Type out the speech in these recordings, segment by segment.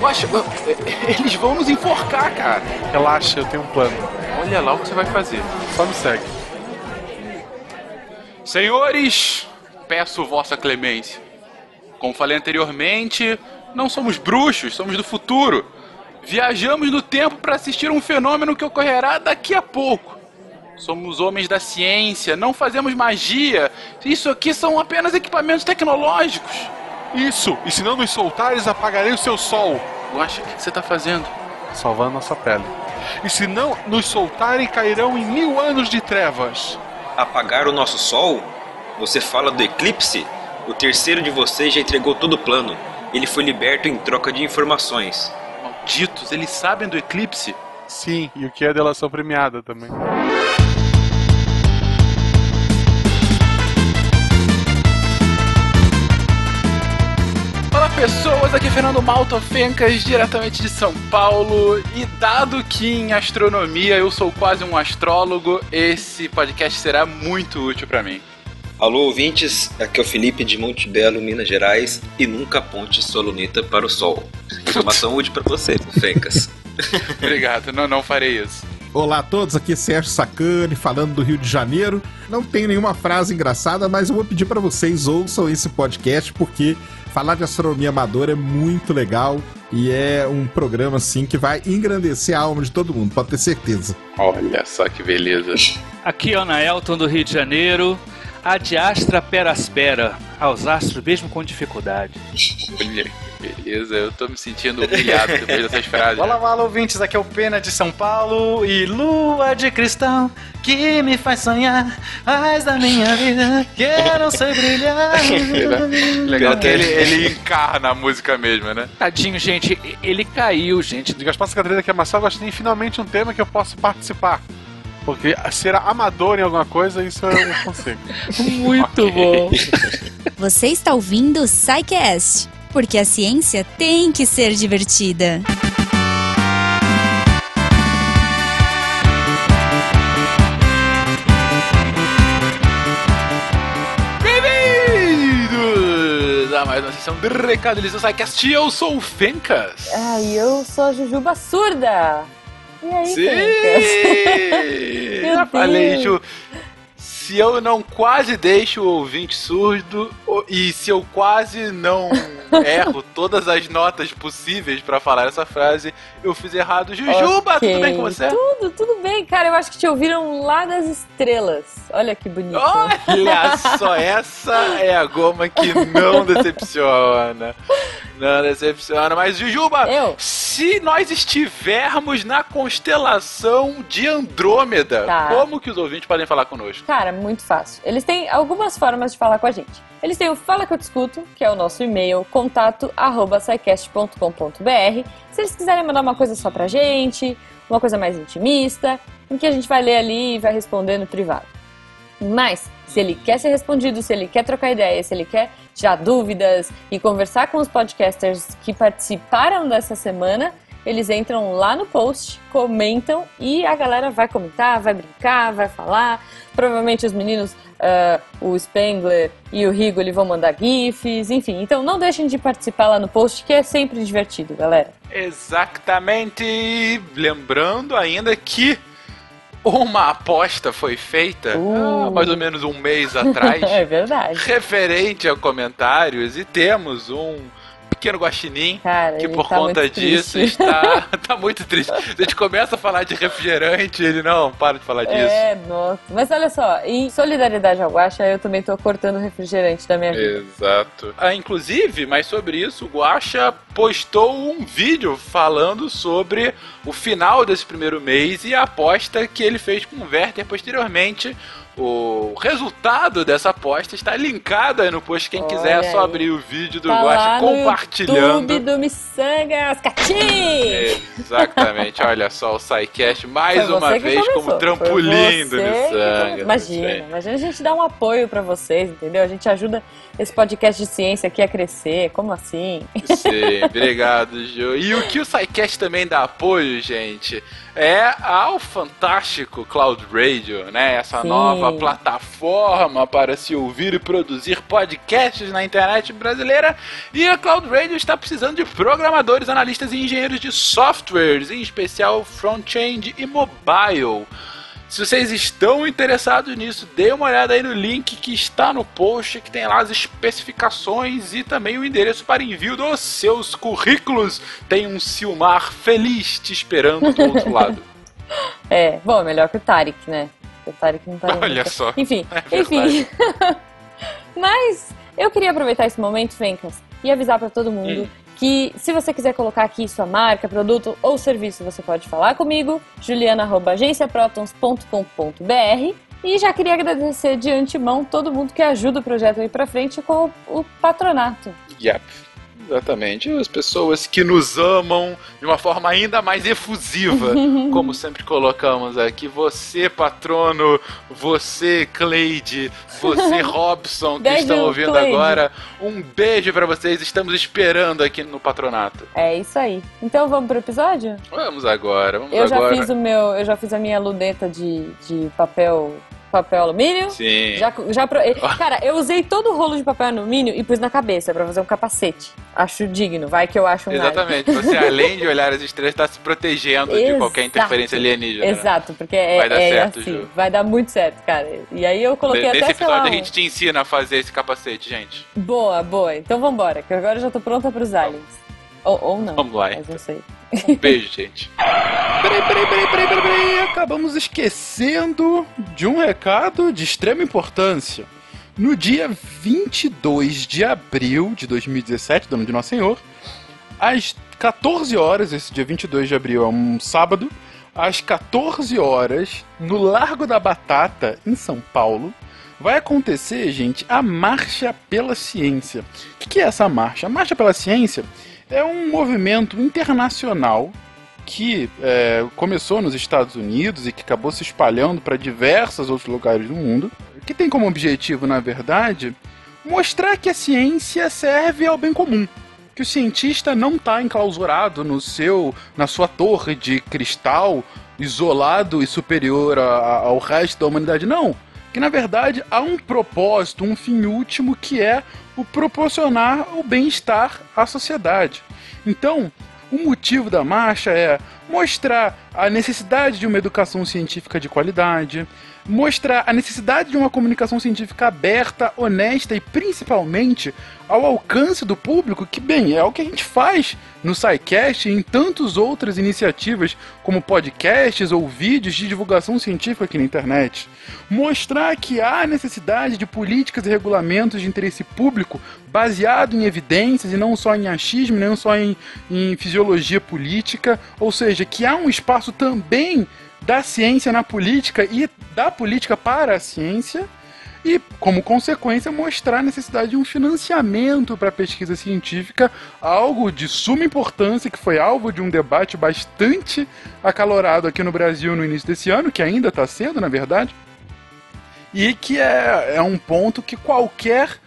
Poxa, eles vão nos enforcar, cara. Relaxa, eu tenho um plano. Olha lá o que você vai fazer. Só me segue. Senhores, peço vossa clemência. Como falei anteriormente, não somos bruxos, somos do futuro. Viajamos no tempo para assistir um fenômeno que ocorrerá daqui a pouco. Somos homens da ciência, não fazemos magia. Isso aqui são apenas equipamentos tecnológicos. Isso! E se não nos soltares, apagarei o seu sol. Guaxa, o que você está fazendo? Salvando nossa pele. E se não nos soltarem, cairão em mil anos de trevas. Apagar o nosso sol? Você fala do eclipse? O terceiro de vocês já entregou todo o plano. Ele foi liberto em troca de informações. Malditos, eles sabem do eclipse? Sim, e o que é delação premiada também. Pessoas, aqui é Fernando Malta Fencas, diretamente de São Paulo. E dado que em astronomia eu sou quase um astrólogo, esse podcast será muito útil para mim. Alô ouvintes, aqui é o Felipe de Monte Belo, Minas Gerais, e nunca aponte sua luneta para o sol. Informação útil para você, Fencas. Obrigado, não, não farei isso. Olá a todos, aqui é Sérgio Sacani, falando do Rio de Janeiro. Não tem nenhuma frase engraçada, mas eu vou pedir para vocês ouçam esse podcast porque falar de astronomia amadora é muito legal e é um programa assim que vai engrandecer a alma de todo mundo, pode ter certeza. Olha só que beleza. Aqui é o Naelton do Rio de Janeiro. A diastra peraspera aos astros mesmo com dificuldade. Olha beleza, eu tô me sentindo humilhado depois dessas frases. Olá, olá, ouvintes, aqui é o Pena de São Paulo e lua de cristal que me faz sonhar mais da minha vida que eu não sei brilhar. Legal que ele, ele encarna a música mesmo, né? Tadinho, gente, ele caiu, gente. De Gaspar Catarina que é Marcelo, tem finalmente um tema que eu posso participar. Porque ser amador em alguma coisa, isso eu não consigo. Muito bom. Você está ouvindo o Psycast, porque a ciência tem que ser divertida. Bem-vindos a mais uma sessão de Recado Eles do Psycast. Eu sou o Fencas. Ai, eu sou a Jujuba surda. E aí, Sim! Fencas? Já falei. Ju. Se eu não quase deixo o ouvinte surdo e se eu quase não erro todas as notas possíveis pra falar essa frase, eu fiz errado. Jujuba, Ok. tudo bem com você? Tudo, tudo bem, cara. Eu acho que te ouviram lá das estrelas. Olha que bonito. Olha só, essa é a goma que não decepciona. Não decepciona. Mas, Jujuba, Eu? se nós estivermos na constelação de Andrômeda, Tá. como que os ouvintes podem falar conosco? Cara, muito fácil. Eles têm algumas formas de falar com a gente. Eles têm o Fala Que Eu Discuto, que é o nosso e-mail, contato arroba. Se eles quiserem mandar uma coisa só pra gente, uma coisa mais intimista, em que a gente vai ler ali e vai responder no privado. Mas, se ele quer ser respondido, se ele quer trocar ideia, se ele quer tirar dúvidas e conversar com os podcasters que participaram dessa semana, eles entram lá no post, comentam e a galera vai comentar, vai brincar, vai falar. Provavelmente os meninos, ah, o Spengler e o Rigo, eles vão mandar GIFs, enfim. Então não deixem de participar lá no post, que é sempre divertido, galera. Exatamente. Lembrando ainda que uma aposta foi feita Uh. há mais ou menos um mês atrás. é verdade. referente a comentários e temos um pequeno guaxinim Cara, que por tá conta disso triste. está tá muito triste. A gente começa a falar de refrigerante, ele não para de falar disso. É, nossa. Mas olha só, em solidariedade ao Guaxa, eu também tô cortando o refrigerante da minha vida. Exato. Ah, inclusive, mas sobre isso, o Guaxa postou um vídeo falando sobre o final desse primeiro mês e a aposta que ele fez com o Werther posteriormente. O resultado dessa aposta está linkado aí no post. Quem quiser é Olha só abrir o vídeo do Tá no compartilhando. YouTube do Missangas Catim! Exatamente, olha só o SciCast mais Foi uma vez começou. como trampolim do Missangas. Imagina, imagina a gente dar um apoio pra vocês, entendeu? A gente ajuda esse podcast de ciência aqui a crescer. Como assim? Sim, obrigado, Ju. E o que o SciCast também dá apoio, gente, é ao fantástico Cloud Radio, né? Essa Sim. nova nova plataforma para se ouvir e produzir podcasts na internet brasileira. E a Cloud Radio está precisando de programadores, analistas e engenheiros de softwares, em especial front-end e mobile. Se vocês estão interessados nisso, dê uma olhada aí no link que está no post, que tem lá as especificações e também o endereço para envio dos seus currículos. Tem um Silmar feliz te esperando do outro lado. É, bom, melhor que o Tarek, né? O Tarek não tá Olha nunca. só. Enfim, É enfim. Mas eu queria aproveitar esse momento, Fencas, e avisar pra todo mundo Hum. Que se você quiser colocar aqui sua marca, produto ou serviço, você pode falar comigo, juliana.agenciaprotons.com.br. E já queria agradecer de antemão todo mundo que ajuda o projeto a ir pra frente com o, o patronato. Yep. Exatamente. As pessoas que nos amam de uma forma ainda mais efusiva, como sempre colocamos aqui. Você, patrono, você, Cleide, você, Robson, que Beijo, estão ouvindo Cleide. agora. Um beijo pra vocês. Estamos esperando aqui no patronato. É isso aí. Então vamos pro episódio? Vamos agora, vamos Eu já agora. fiz o meu, eu já fiz a minha luneta de, de papel, papel alumínio. Sim. Já, já pro- Cara, eu usei todo o rolo de papel alumínio e pus na cabeça pra fazer um capacete. Acho digno, vai que eu acho um nada. Exatamente. Você, além de olhar as estrelas, está se protegendo de qualquer interferência alienígena. né? Exato, porque é, Vai dar é certo, assim, Ju. vai dar muito certo, cara. E aí eu coloquei Nesse até, sei lá, episódio a gente te ensina a fazer esse capacete, gente. Boa, boa. Então vambora, que agora eu já tô pronta pros aliens. Ou, ou não. Vamos lá, Mas então. não sei. Um beijo, gente. Peraí, peraí, peraí, peraí, peraí, peraí. Acabamos esquecendo de um recado de extrema importância. No dia 22 de abril de 2017, do ano de Nosso Senhor, às 14 horas, esse dia 22 de abril é um sábado, às 14 horas, no Largo da Batata, em São Paulo, vai acontecer, gente, a Marcha pela Ciência. O que é essa marcha? A Marcha pela Ciência é um movimento internacional que é, começou nos Estados Unidos e que acabou se espalhando para diversos outros lugares do mundo, que tem como objetivo, na verdade, mostrar que a ciência serve ao bem comum. Que o cientista não está enclausurado no seu, na sua torre de cristal, isolado e superior a- a- ao resto da humanidade. Não. Que na verdade há um propósito, um fim último que é o proporcionar o bem-estar à sociedade. Então, o motivo da marcha é mostrar a necessidade de uma educação científica de qualidade, mostrar a necessidade de uma comunicação científica aberta, honesta e principalmente ao alcance do público, que bem, é o que a gente faz no SciCast e em tantas outras iniciativas, como podcasts ou vídeos de divulgação científica aqui na internet. Mostrar que há necessidade de políticas e regulamentos de interesse público baseado em evidências e não só em achismo, não só em, em fisiologia política, ou seja, que há um espaço também da ciência na política e da política para a ciência e, como consequência, mostrar a necessidade de um financiamento para a pesquisa científica, algo de suma importância que foi alvo de um debate bastante acalorado aqui no Brasil no início desse ano, que ainda está sendo, na verdade, e que é, é um ponto que qualquer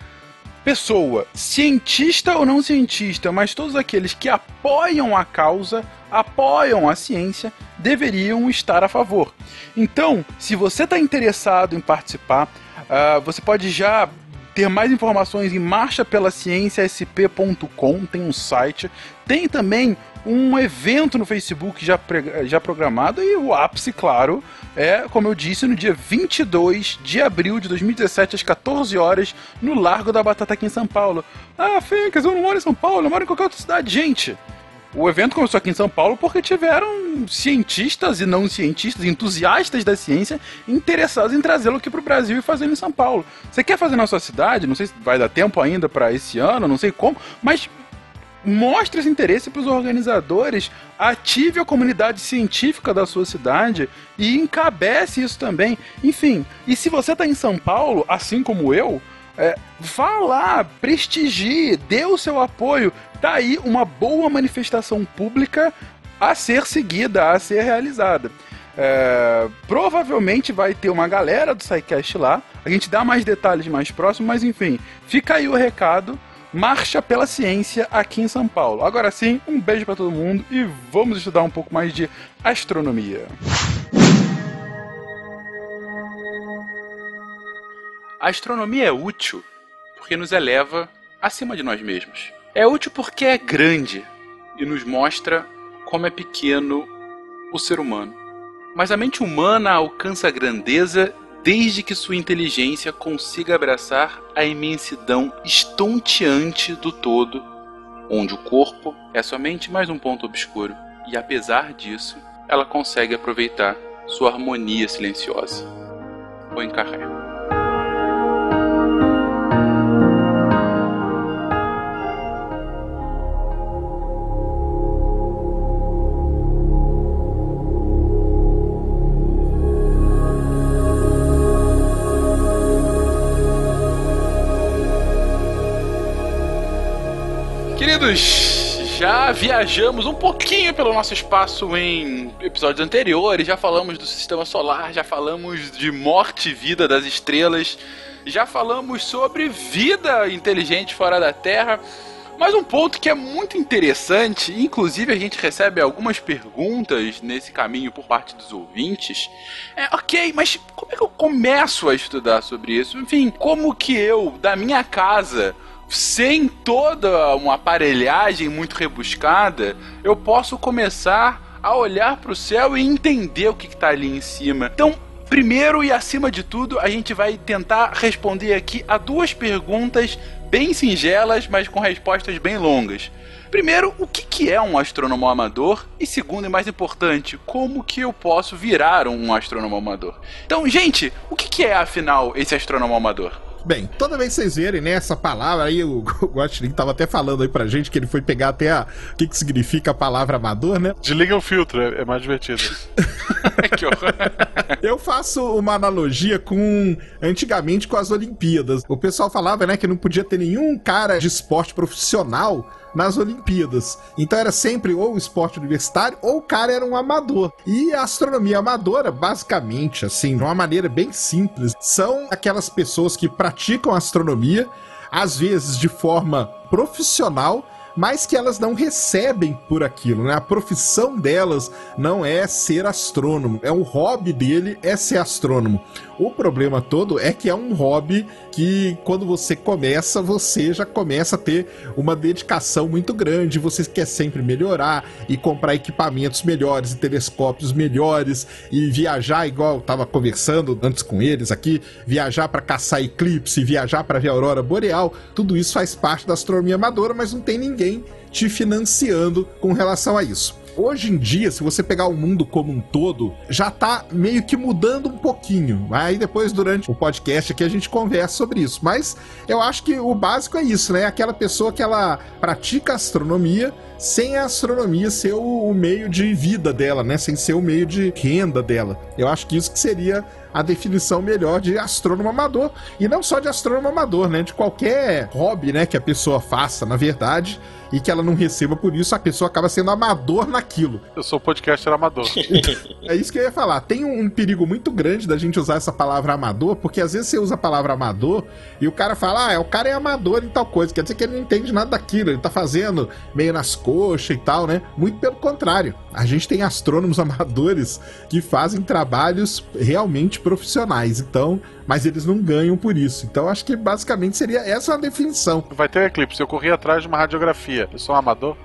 pessoa, cientista ou não cientista, mas todos aqueles que apoiam a causa, apoiam a ciência, deveriam estar a favor. Então, se você está interessado em participar, ah, você pode já ter mais informações em marchapelacienciasp.com, tem um site. Tem também um evento no Facebook já, já programado e o ápice, claro, é, como eu disse, no dia 22 de abril de 2017, às 14 horas, no Largo da Batata aqui em São Paulo. Ah, Fencas, eu não moro em São Paulo, eu moro em qualquer outra cidade. Gente, o evento começou aqui em São Paulo porque tiveram cientistas e não cientistas, entusiastas da ciência, interessados em trazê-lo aqui para o Brasil e fazê-lo em São Paulo. Você quer fazer na sua cidade? Não sei se vai dar tempo ainda para esse ano, não sei como, mas mostre esse interesse para os organizadores, ative a comunidade científica da sua cidade e encabece isso também. Enfim, e se você está em São Paulo, assim como eu, é, vá lá, prestigie, dê o seu apoio. Tá aí uma boa manifestação pública a ser seguida, a ser realizada. É, provavelmente vai ter uma galera do SciCast lá. A gente dá mais detalhes mais próximos, mas enfim, fica aí o recado. Marcha pela Ciência aqui em São Paulo. Agora sim, um beijo para todo mundo e vamos estudar um pouco mais de astronomia. A astronomia é útil porque nos eleva acima de nós mesmos. É útil porque é grande e nos mostra como é pequeno o ser humano. Mas a mente humana alcança a grandeza desde que sua inteligência consiga abraçar a imensidão estonteante do todo, onde o corpo é somente mais um ponto obscuro. E apesar disso, ela consegue aproveitar sua harmonia silenciosa. O encarrego. Já viajamos um pouquinho pelo nosso espaço em episódios anteriores, já falamos do sistema solar, já falamos de morte e vida das estrelas, já falamos sobre vida inteligente fora da Terra. Mas um ponto que é muito interessante, inclusive a gente recebe algumas perguntas nesse caminho por parte dos ouvintes, é ok, mas como é que eu começo a estudar sobre isso? Enfim, como que eu, da minha casa, sem toda uma aparelhagem muito rebuscada, eu posso começar a olhar para o céu e entender o que está ali em cima. Então, primeiro e acima de tudo, a gente vai tentar responder aqui a duas perguntas bem singelas, mas com respostas bem longas. Primeiro, o que, é um astrônomo amador? E segundo e mais importante, como que eu posso virar um astrônomo amador? Então, gente, o que é afinal esse astrônomo amador? Bem, toda vez que vocês verem, né, essa palavra aí, o Guaxinim tava até falando aí pra gente que ele foi pegar até a, o que, que significa a palavra amador, né? Desliga o filtro, é, é mais divertido. que horror. Eu faço uma analogia com antigamente com as Olimpíadas. O pessoal falava, né, que não podia ter nenhum cara de esporte profissional nas Olimpíadas. Então era sempre ou esporte universitário ou o cara era um amador. E a astronomia amadora, basicamente, assim, de uma maneira bem simples, são aquelas pessoas que praticam astronomia, às vezes de forma profissional mas que elas não recebem por aquilo, né? A profissão delas não é ser astrônomo, é um hobby dele é ser astrônomo. O problema todo é que é um hobby que quando você começa, você já começa a ter uma dedicação muito grande, você quer sempre melhorar e comprar equipamentos melhores e telescópios melhores e viajar igual eu tava conversando antes com eles aqui, viajar para caçar eclipse, viajar para ver a aurora boreal, tudo isso faz parte da astronomia amadora, mas não tem ninguém te financiando com relação a isso hoje em dia, se você pegar o mundo como um todo, já tá meio que mudando um pouquinho. Aí depois, durante o podcast aqui, a gente conversa sobre isso. Mas eu acho que o básico é isso, né? Aquela pessoa que ela pratica astronomia sem a astronomia ser o, o meio de vida dela, né? Sem ser o meio de renda dela. Eu acho que isso que seria a definição melhor de astrônomo amador. E não só de astrônomo amador, né? De qualquer hobby, né? Que a pessoa faça, na verdade e que ela não receba por isso, a pessoa acaba sendo amador naquilo. Eu sou podcaster amador. é isso que eu ia falar. Tem um, um, perigo muito grande da gente usar essa palavra amador, porque às vezes você usa a palavra amador e o cara fala, ah, o cara é amador em tal coisa. Quer dizer que ele não entende nada daquilo, ele tá fazendo meio nas coxas e tal, né? Muito pelo contrário. A gente tem astrônomos amadores que fazem trabalhos realmente profissionais. Então, mas eles não ganham por isso. Então acho que basicamente seria essa a definição. Vai ter um eclipse. Eu corri atrás de uma radiografia. Eu sou um amador?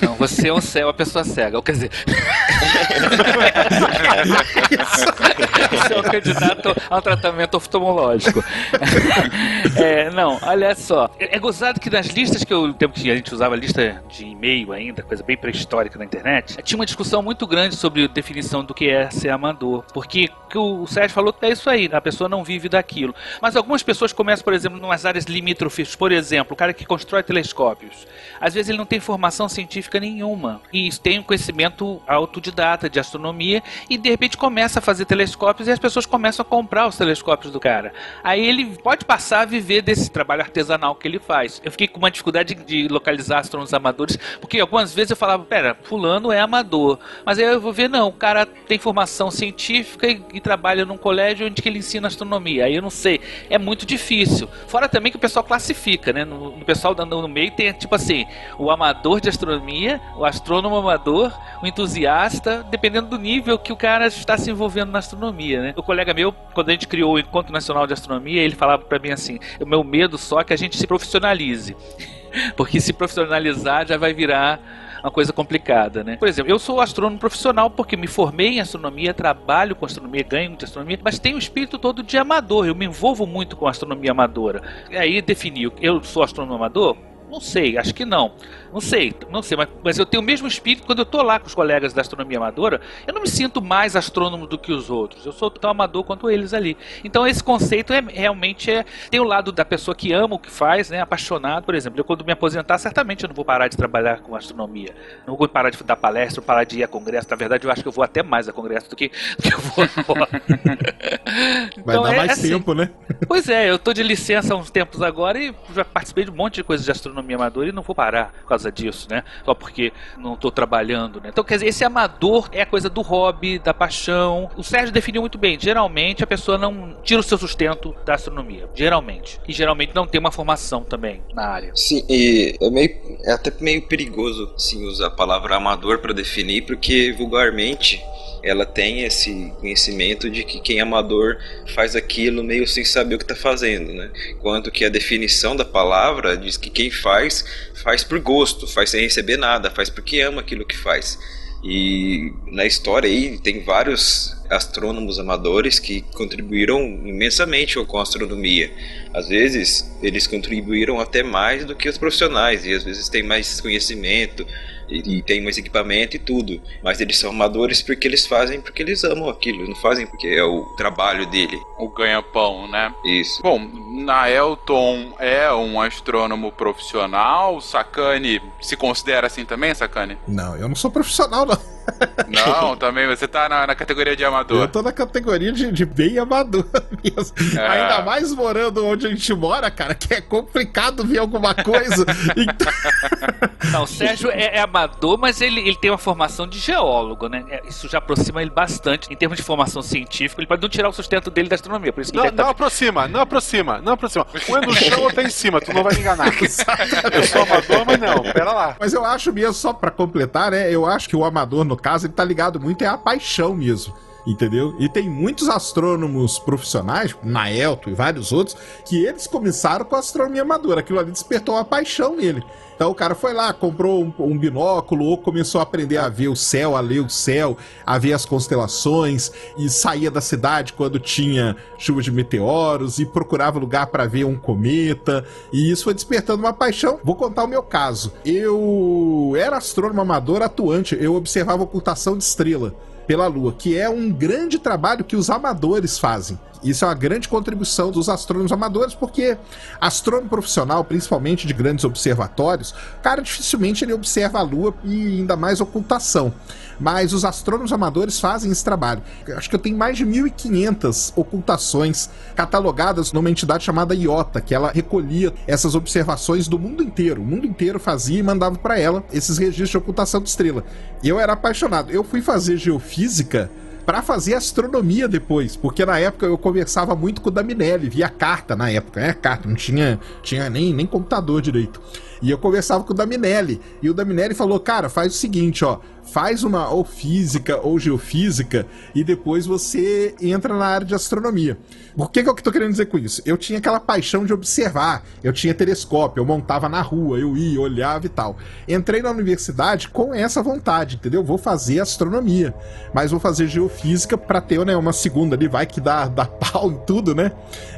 Não, você é um céu, uma pessoa cega. Quer dizer. você é um candidato ao tratamento oftalmológico. é, não, olha só. É, é gozado que nas listas que eu. tempo que a gente usava lista de e-mail ainda, coisa bem pré-histórica na internet, tinha uma discussão muito grande sobre a definição do que é ser amador. Porque que o Sérgio falou é isso aí. A pessoa não vive daquilo. Mas algumas pessoas começam, por exemplo, em umas áreas limítrofes. Por exemplo, o cara que constrói telescópios. Às vezes ele não tem formação científica nenhuma. E tem um conhecimento autodidata de astronomia e de repente começa a fazer telescópios e as pessoas começam a comprar os telescópios do cara. Aí ele pode passar a viver desse trabalho artesanal que ele faz. Eu fiquei com uma dificuldade de localizar astrônomos amadores, porque algumas vezes eu falava, pera, fulano é amador. Mas aí eu vou ver, não, o cara tem formação científica e trabalha num colégio onde que ele ensina astronomia. Aí eu não sei, é muito difícil. Fora também que o pessoal classifica, né? No, no pessoal dando no meio tem tipo assim, o amador de astronomia, o astrônomo amador, o entusiasta, dependendo do nível que o cara está se envolvendo na astronomia, né? O colega meu, quando a gente criou o Encontro Nacional de Astronomia, ele falava para mim assim: "O meu medo só é que a gente se profissionalize". Porque se profissionalizar já vai virar uma coisa complicada, né? Por exemplo, eu sou astrônomo profissional porque me formei em astronomia, trabalho com astronomia, ganho muito astronomia, mas tenho o espírito todo de amador. Eu me envolvo muito com astronomia amadora. E aí definiu, eu sou astrônomo amador? Não sei, acho que não. Não sei, não sei, mas, mas eu tenho o mesmo espírito quando eu tô lá com os colegas da astronomia amadora, eu não me sinto mais astrônomo do que os outros. Eu sou tão amador quanto eles ali. Então esse conceito é realmente é tem o lado da pessoa que ama o que faz, né, apaixonado, por exemplo. Eu quando me aposentar, certamente eu não vou parar de trabalhar com astronomia. Não vou parar de dar palestra, parar de ir a congresso. Na verdade, eu acho que eu vou até mais a congresso do que, do que eu vou agora. Vai Então, dar é mais assim. tempo, né? Pois é, eu tô de licença há uns tempos agora e já participei de um monte de coisas de astronomia amadora e não vou parar por causa disso, né? Só porque não tô trabalhando, né? Então, quer dizer, esse amador é a coisa do hobby, da paixão. O Sérgio definiu muito bem. Geralmente a pessoa não tira o seu sustento da astronomia. Geralmente. E geralmente não tem uma formação também na área. Sim, e é, meio, é até meio perigoso sim, usar a palavra amador para definir, porque vulgarmente ela tem esse conhecimento de que quem é amador faz aquilo meio sem saber o que está fazendo, né? Enquanto que a definição da palavra diz que quem faz, faz por gosto, faz sem receber nada, faz porque ama aquilo que faz. E na história aí tem vários astrônomos amadores que contribuíram imensamente com a astronomia. Às vezes eles contribuíram até mais do que os profissionais e às vezes têm mais conhecimento e, e tem mais equipamento e tudo. Mas eles são amadores porque eles fazem porque eles amam aquilo, não fazem porque é o trabalho dele. O ganha-pão, né? Isso. Bom, Naelton é um astrônomo profissional. Sakane se considera assim também, Sakane? Não, eu não sou profissional, não. Não, também você tá na, na categoria de amador. Eu tô na categoria de, de bem amador mesmo. É. Ainda mais morando onde a gente mora, cara, que é complicado ver alguma coisa. Então, Não, o Sérgio é, é amador, mas ele, ele tem uma formação de geólogo, né? É, Isso já aproxima ele bastante. Em termos de formação científica, ele pode não tirar o sustento dele da astronomia. Por isso que Não, ele tá- não aproxima, não aproxima, não aproxima. Um é no chão, outro é em cima, tu não vai me enganar. Eu sou amador, mas não, pera lá. Mas eu acho mesmo, só pra completar, né? Eu acho que o amador, no caso, ele tá ligado muito é a paixão mesmo. Entendeu? E tem muitos astrônomos profissionais, Naelton e vários outros, que eles começaram com a astronomia amadora. Aquilo ali despertou uma paixão nele. Então o cara foi lá, comprou um, um binóculo, ou começou a aprender a ver o céu, a ler o céu, a ver as constelações, e saía da cidade quando tinha chuva de meteoros, e procurava lugar para ver um cometa, e isso foi despertando uma paixão. Vou contar o meu caso. Eu era astrônomo amador atuante, eu observava ocultação de estrela pela Lua, que é um grande trabalho que os amadores fazem. Isso é uma grande contribuição dos astrônomos amadores, porque astrônomo profissional, principalmente de grandes observatórios, cara dificilmente ele observa a Lua e ainda mais ocultação. Mas os astrônomos amadores fazem esse trabalho. Eu Acho que eu tenho mais de 1.500 ocultações catalogadas numa entidade chamada IOTA, que ela recolhia essas observações do mundo inteiro. O mundo inteiro fazia e mandava para ela esses registros de ocultação de estrela. E eu era apaixonado. Eu fui fazer geofísica para fazer astronomia depois, porque na época eu conversava muito com o Daminelli, via carta na época, né? Carta, não tinha, tinha nem, nem computador direito. E eu conversava com o Daminelli, e o Daminelli falou: "Cara, faz o seguinte, ó, faz uma ou física ou geofísica e depois você entra na área de astronomia. Por que, que eu tô querendo dizer com isso? Eu tinha aquela paixão de observar, eu tinha telescópio, eu montava na rua, eu ia, olhava e tal. Entrei na universidade com essa vontade, entendeu? Vou fazer astronomia, mas vou fazer geofísica para ter né, uma segunda ali, vai que dá, dá pau em tudo, né?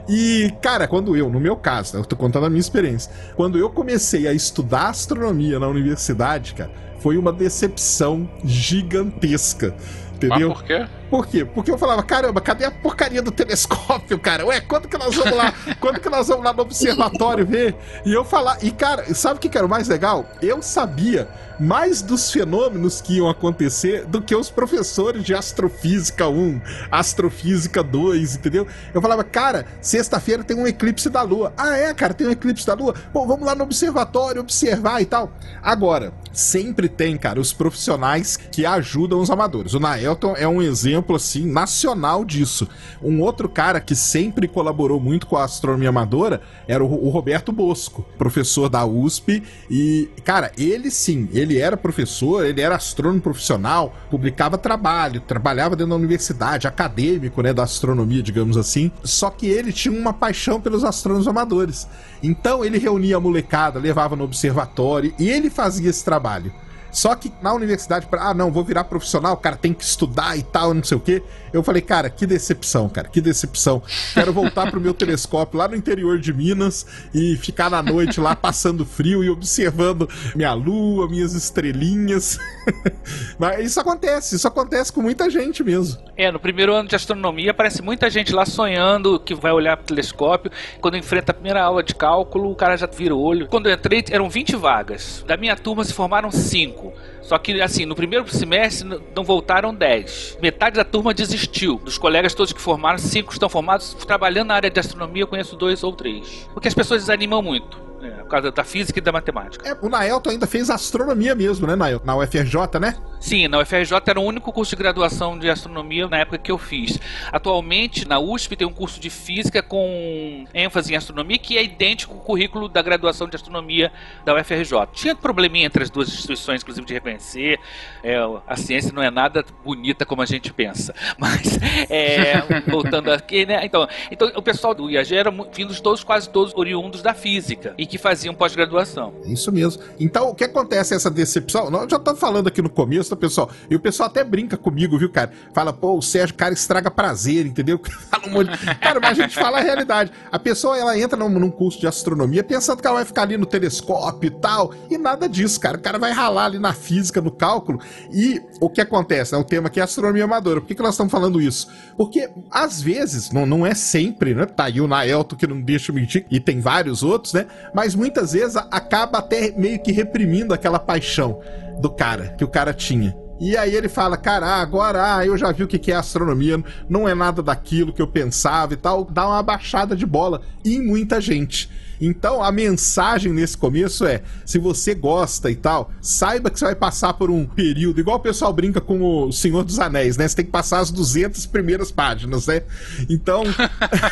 E, cara, quando eu, no meu caso, eu tô contando a minha experiência, quando eu comecei a estudar astronomia na universidade, cara, foi uma decepção gigantesca. Entendeu? Mas por quê? Por quê? Porque eu falava, caramba, cadê a porcaria do telescópio, cara? Ué, quando que nós vamos lá? quando que nós vamos lá no observatório ver? E eu falar, e cara, sabe o que era o mais legal? Eu sabia mais dos fenômenos que iam acontecer do que os professores de astrofísica 1, astrofísica 2, entendeu? Eu falava, cara, sexta-feira tem um eclipse da lua. Ah, é, cara, tem um eclipse da lua? Pô, vamos lá no observatório observar e tal. Agora, sempre tem, cara, os profissionais que ajudam os amadores. O Naelton é um exemplo exemplo assim nacional disso. Um outro cara que sempre colaborou muito com a astronomia amadora era o, o Roberto Bosco, professor da USP e cara, ele sim, ele era professor, ele era astrônomo profissional, publicava trabalho, trabalhava dentro da universidade, acadêmico, né, da astronomia, digamos assim. Só que ele tinha uma paixão pelos astrônomos amadores. Então ele reunia a molecada, levava no observatório e ele fazia esse trabalho. Só que na universidade, pra, ah, não, vou virar profissional, o cara tem que estudar e tal, não sei o quê. Eu falei, cara, que decepção, cara, que decepção. Quero voltar pro meu telescópio lá no interior de Minas e ficar na noite lá passando frio e observando minha lua, minhas estrelinhas. Mas isso acontece, isso acontece com muita gente mesmo. É, no primeiro ano de astronomia aparece muita gente lá sonhando que vai olhar pro telescópio. Quando enfrenta a primeira aula de cálculo, o cara já vira o olho. Quando eu entrei, eram 20 vagas. Da minha turma se formaram 5. Só que, assim, no primeiro semestre não voltaram 10. Metade da turma desistiu. Dos colegas todos que formaram, 5 estão formados. Trabalhando na área de astronomia, eu conheço dois ou três. Porque as pessoas desanimam muito. É, por causa da física e da matemática. É, o Naelton ainda fez astronomia mesmo, né, Naelton? Na UFRJ, né? Sim, na UFRJ era o único curso de graduação de astronomia na época que eu fiz. Atualmente, na USP tem um curso de física com ênfase em astronomia que é idêntico ao currículo da graduação de astronomia da UFRJ. Tinha probleminha entre as duas instituições, inclusive de reconhecer. É, a ciência não é nada bonita como a gente pensa. Mas, é, voltando aqui, né? Então, então, o pessoal do IAG era vindos todos, quase todos oriundos da física e que faziam pós-graduação. Isso mesmo. Então, o que acontece essa decepção? Nós já estamos falando aqui no começo, tá, pessoal? E o pessoal até brinca comigo, viu, cara? Fala, pô, o Sérgio, cara, estraga prazer, entendeu? Fala um monte. Cara, mas a gente fala a realidade. A pessoa, ela entra num, num curso de astronomia pensando que ela vai ficar ali no telescópio e tal, e nada disso, cara. O cara vai ralar ali na física, no cálculo, e o que acontece? Né? O tema aqui é astronomia amadora. Por que, que nós estamos falando isso? Porque, às vezes, não, não é sempre, né? Tá aí o Naelto que não deixa mentir, e tem vários outros, né? Mas muitas vezes acaba até meio que reprimindo aquela paixão do cara, que o cara tinha. E aí ele fala, cara, agora ah, eu já vi o que é astronomia, não é nada daquilo que eu pensava e tal, dá uma baixada de bola em muita gente. Então a mensagem nesse começo é: se você gosta e tal, saiba que você vai passar por um período, igual o pessoal brinca com o Senhor dos Anéis, né? Você tem que passar as 200 primeiras páginas, né? Então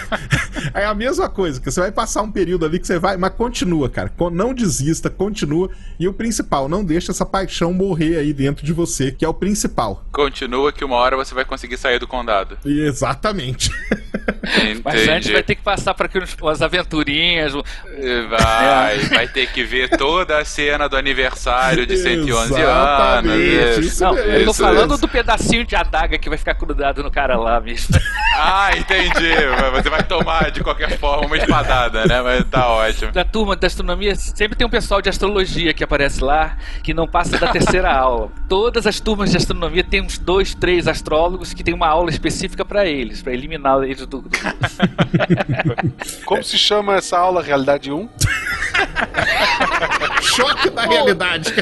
é a mesma coisa, que você vai passar um período ali que você vai, mas continua, cara. Não desista, continua. E o principal, não deixa essa paixão morrer aí dentro de você, que é o principal. Continua que uma hora você vai conseguir sair do condado. Exatamente. Mas antes vai ter que passar por aquelas aventurinhas, Vai, é. vai ter que ver toda a cena do aniversário de 111 anos. Isso Não, eu tô falando do pedacinho de adaga que vai ficar grudado no cara lá, bicho. Ah, entendi. Você vai tomar de qualquer forma uma espadada, né? Mas tá ótimo. Da turma da astronomia, sempre tem um pessoal de astrologia que aparece lá que não passa da terceira aula. Todas as turmas de astronomia tem uns dois, três astrólogos que tem uma aula específica para eles, para eliminar eles do. Como se chama essa aula? Realidade 1? Choque da realidade.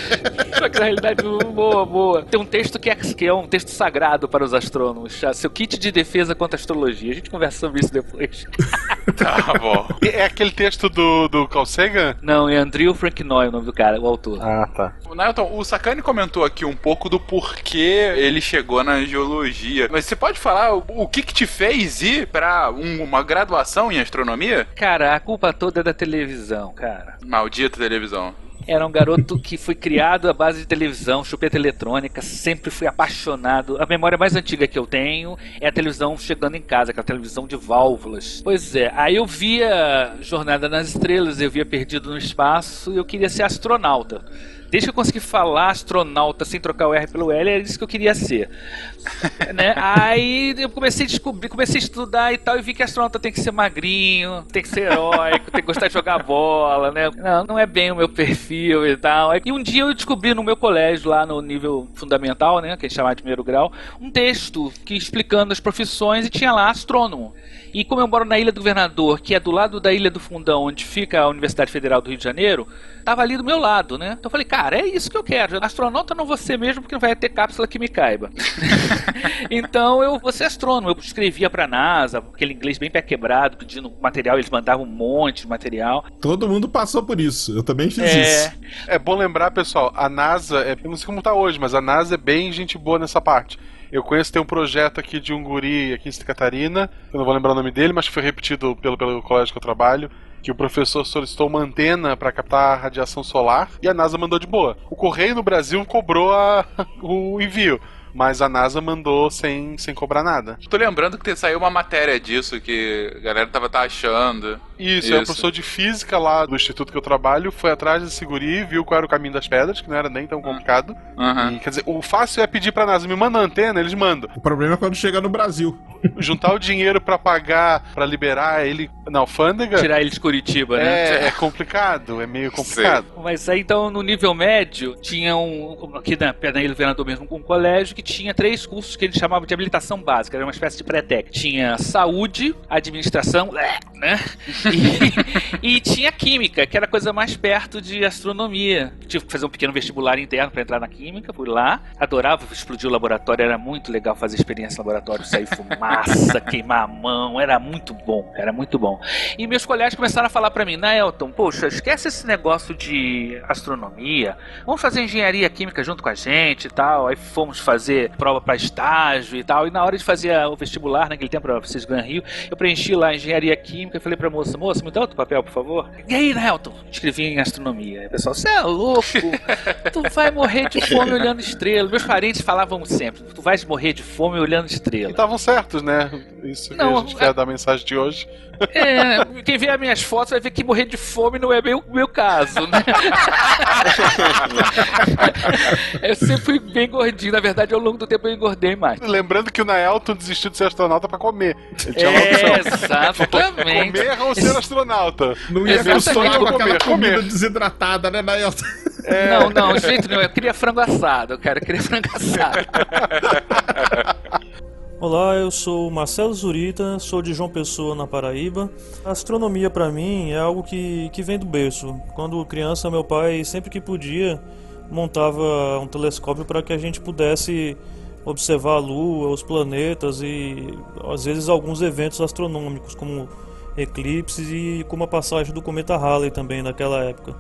Choque da realidade, boa, boa. Tem um texto que é, que é um texto sagrado para os astrônomos. Seu kit de defesa contra a astrologia. A gente conversa sobre isso depois. tá bom. É aquele texto do, do Carl Sagan? Não, é Andrew Frank Noy o nome do cara, o autor. Ah, tá. O Nelton, o Sakane comentou aqui um pouco do porquê ele chegou na geologia. Mas você pode falar o, o que que te fez ir para um, uma graduação em astronomia? Cara, a culpa toda é da televisão, cara. Maldita televisão. Era um garoto que foi criado à base de televisão, chupeta eletrônica, sempre fui apaixonado. A memória mais antiga que eu tenho é a televisão chegando em casa, aquela televisão de válvulas. Pois é, aí eu via Jornada nas Estrelas, eu via Perdido no Espaço e eu queria ser astronauta. Desde que eu consegui falar astronauta sem trocar o R pelo L, era isso que eu queria ser. né? Aí eu comecei a descobrir, comecei a estudar e tal, e vi que astronauta tem que ser magrinho, tem que ser heróico, tem que gostar de jogar bola, né? Não, não é bem o meu perfil e tal. E um dia eu descobri no meu colégio, lá no nível fundamental, né? Que a gente chama de primeiro grau, um texto que explicando as profissões e tinha lá astrônomo. E como eu moro na Ilha do Governador, que é do lado da Ilha do Fundão, onde fica a Universidade Federal do Rio de Janeiro, tava ali do meu lado, né? Então eu falei, cara, é isso que eu quero. Astronauta não vou ser mesmo, porque não vai ter cápsula que me caiba. então eu vou ser astrônomo. Eu escrevia pra NASA, aquele inglês bem pé quebrado, pedindo material, eles mandavam um monte de material. Todo mundo passou por isso. Eu também fiz é... isso. É bom lembrar, pessoal, a NASA, é, não sei como tá hoje, mas a NASA é bem gente boa nessa parte Eu conheço, tem um projeto aqui de um guri aqui em Santa Catarina, eu não vou lembrar o nome dele, mas foi repetido pelo, pelo colégio que eu trabalho, que o professor solicitou uma antena para captar a radiação solar e a NASA mandou de boa. O Correio no Brasil cobrou a, o envio. Mas a NASA mandou sem, sem cobrar nada. Tô lembrando que saiu uma matéria disso que a galera tava taxando. Isso, é o professor de física lá do instituto que eu trabalho foi atrás desse guri, viu qual era o caminho das pedras, que não era nem tão complicado. Uhum. E, quer dizer, o fácil é pedir pra NASA, me manda a antena, eles mandam. O problema é quando chega no Brasil. Juntar o dinheiro pra pagar, pra liberar ele na alfândega. Tirar ele de Curitiba, né? É, é complicado, é meio complicado. Mas aí então no nível médio tinha um. Aqui na Pedra Ilha Governador mesmo, um colégio que tinha três cursos que eles chamavam de habilitação básica, era uma espécie de pré-tec. Tinha saúde, administração, né? E, e, tinha química, que era a coisa mais perto de astronomia. Tive que fazer um pequeno vestibular interno para entrar na química, fui lá, adorava explodir o laboratório, era muito legal fazer experiência no laboratório, sair fumaça, queimar a mão, era muito bom, era muito bom. E meus colegas começaram a falar para mim, Naelton, poxa, esquece esse negócio de astronomia, vamos fazer engenharia química junto com a gente e tal. Aí fomos fazer prova para estágio e tal. E na hora de fazer o vestibular, naquele tempo para vocês Gran Rio, eu preenchi lá engenharia química e falei pra moça, moça, me dá outro papel, por favor. E aí, Nelton? Escrevi em astronomia. Aí o pessoal, você é louco, tu vai morrer de fome olhando estrelas. Meus parentes falavam sempre, tu vais morrer de fome olhando estrelas. E estavam certos, né? Isso que Não, a gente quer dar a mensagem de hoje. É, quem vê as minhas fotos vai ver que morrer de fome não é meu, meu caso, né? eu sempre fui bem gordinho, na verdade, ao longo do tempo eu engordei mais. Lembrando que o Naelton desistiu de ser astronauta pra comer. Ele tinha é, exatamente. Comer ou ser astronauta. Não ia ver só com aquela comer, comida desidratada, né, Naelton? É... Não, não, jeito nenhum. Eu queria frango assado, cara. Eu queria frango assado. Olá, eu sou Marcelo Zurita, sou de João Pessoa, na Paraíba. A astronomia para mim é algo que, que vem do berço. Quando criança, meu pai, sempre que podia, montava um telescópio para que a gente pudesse observar a Lua, os planetas e às vezes alguns eventos astronômicos, como eclipses e como a passagem do cometa Halley também naquela época.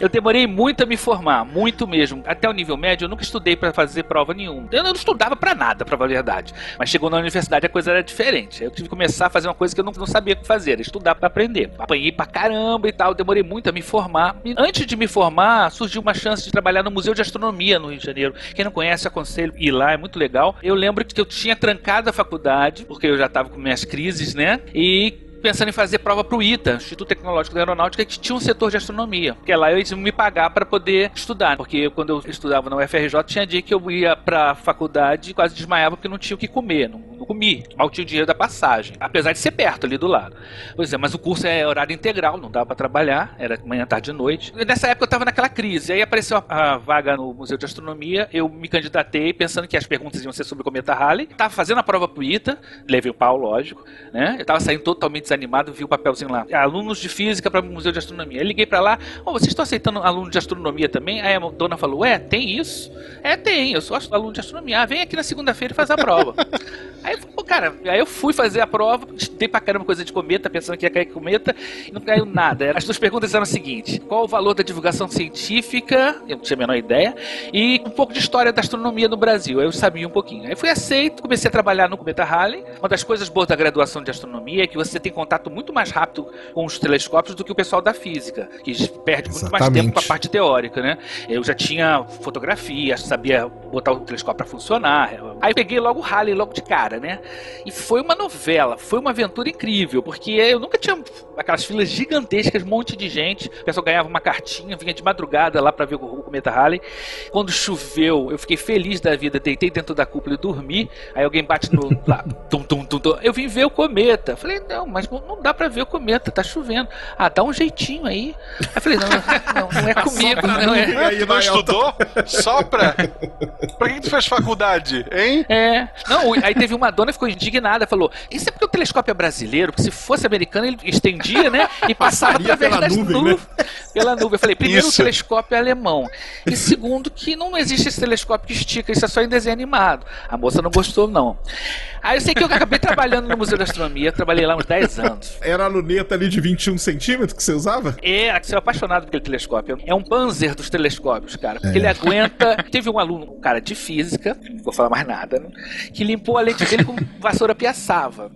Eu demorei muito a me formar, muito mesmo. Até o nível médio, eu nunca estudei para fazer prova nenhuma. Eu não estudava para nada, falar a verdade. Mas chegou na universidade, a coisa era diferente. Eu tive que começar a fazer uma coisa que eu não, não sabia o que fazer, era estudar para aprender. Apanhei pra caramba e tal, demorei muito a me formar. E antes de me formar, surgiu uma chance de trabalhar no Museu de Astronomia no Rio de Janeiro. Quem não conhece, aconselho ir lá, é muito legal. Eu lembro que eu tinha trancado a faculdade, porque eu já tava com minhas crises, né? E pensando em fazer prova para o ITA, Instituto Tecnológico da Aeronáutica, que tinha um setor de astronomia. Porque lá eu ia me pagar para poder estudar. Porque quando eu estudava na UFRJ, tinha dia que eu ia para a faculdade e quase desmaiava porque não tinha o que comer. Não, não comi. Mal tinha o dinheiro da passagem. Apesar de ser perto ali do lado. Pois é, mas o curso é horário integral, não dava para trabalhar. Era manhã, tarde e noite. E nessa época eu estava naquela crise. Aí apareceu a, a, vaga no Museu de Astronomia. Eu me candidatei pensando que as perguntas iam ser sobre o cometa Halley. Tava fazendo a prova pro ITA. Levei o pau, lógico. Né? Eu tava saindo totalmente desanimado, vi o papelzinho lá. Alunos de física para o Museu de Astronomia. Eu liguei para lá, oh, vocês estão aceitando aluno de astronomia também? Aí a dona falou, é, tem isso? É, tem, eu sou aluno de astronomia. Ah, vem aqui na segunda-feira e faz a prova. aí, pô, cara, aí eu fui fazer a prova, estudei pra caramba coisa de cometa, pensando que ia cair cometa, e não caiu nada. As duas perguntas eram as seguintes: qual o valor da divulgação científica? Eu não tinha a menor ideia, e um pouco de história da astronomia no Brasil. Eu sabia um pouquinho. Aí fui aceito, comecei a trabalhar no Cometa Halley. Uma das coisas boas da graduação de astronomia é que você tem contato muito mais rápido com os telescópios do que o pessoal da física, que perde muito Exatamente. mais tempo com a parte teórica, né? Eu já tinha fotografia, sabia botar o telescópio para funcionar. Aí eu peguei logo o Halley logo de cara, né? E foi uma novela, foi uma aventura incrível, porque eu nunca tinha aquelas filas gigantescas, um monte de gente. O pessoal ganhava uma cartinha, vinha de madrugada lá para ver o cometa Halley. Quando choveu, eu fiquei feliz da vida, deitei dentro da cúpula e dormi. Aí alguém bate no lá, tum, tum, tum, tum. Eu vim ver o cometa. Falei, não, mas não dá para ver o cometa, tá chovendo. Ah, dá um jeitinho aí. Aí eu falei, não, não, não é comigo, não é. Aí, não estudou? Sopra? Pra que tu fez faculdade, hein? É. Não, aí teve uma dona que ficou indignada, falou: Isso é porque o telescópio é brasileiro, porque se fosse americano ele estendia, né? E passava através das nuvem, nuvens. Né? Pela nuvem. Eu falei, primeiro isso. o telescópio é alemão. E segundo, que não existe esse telescópio que estica, isso é só em desenho animado. A moça não gostou, não. Aí eu sei que eu acabei trabalhando no Museu da Astronomia, trabalhei lá uns 10 anos. Era a luneta ali de 21 centímetros que você usava? É, você é apaixonado aquele telescópio. É um panzer dos telescópios, cara. Porque É. ele aguenta. Teve um aluno, um cara de física, não vou falar mais nada, né, que limpou a lente dele com vassoura piaçava.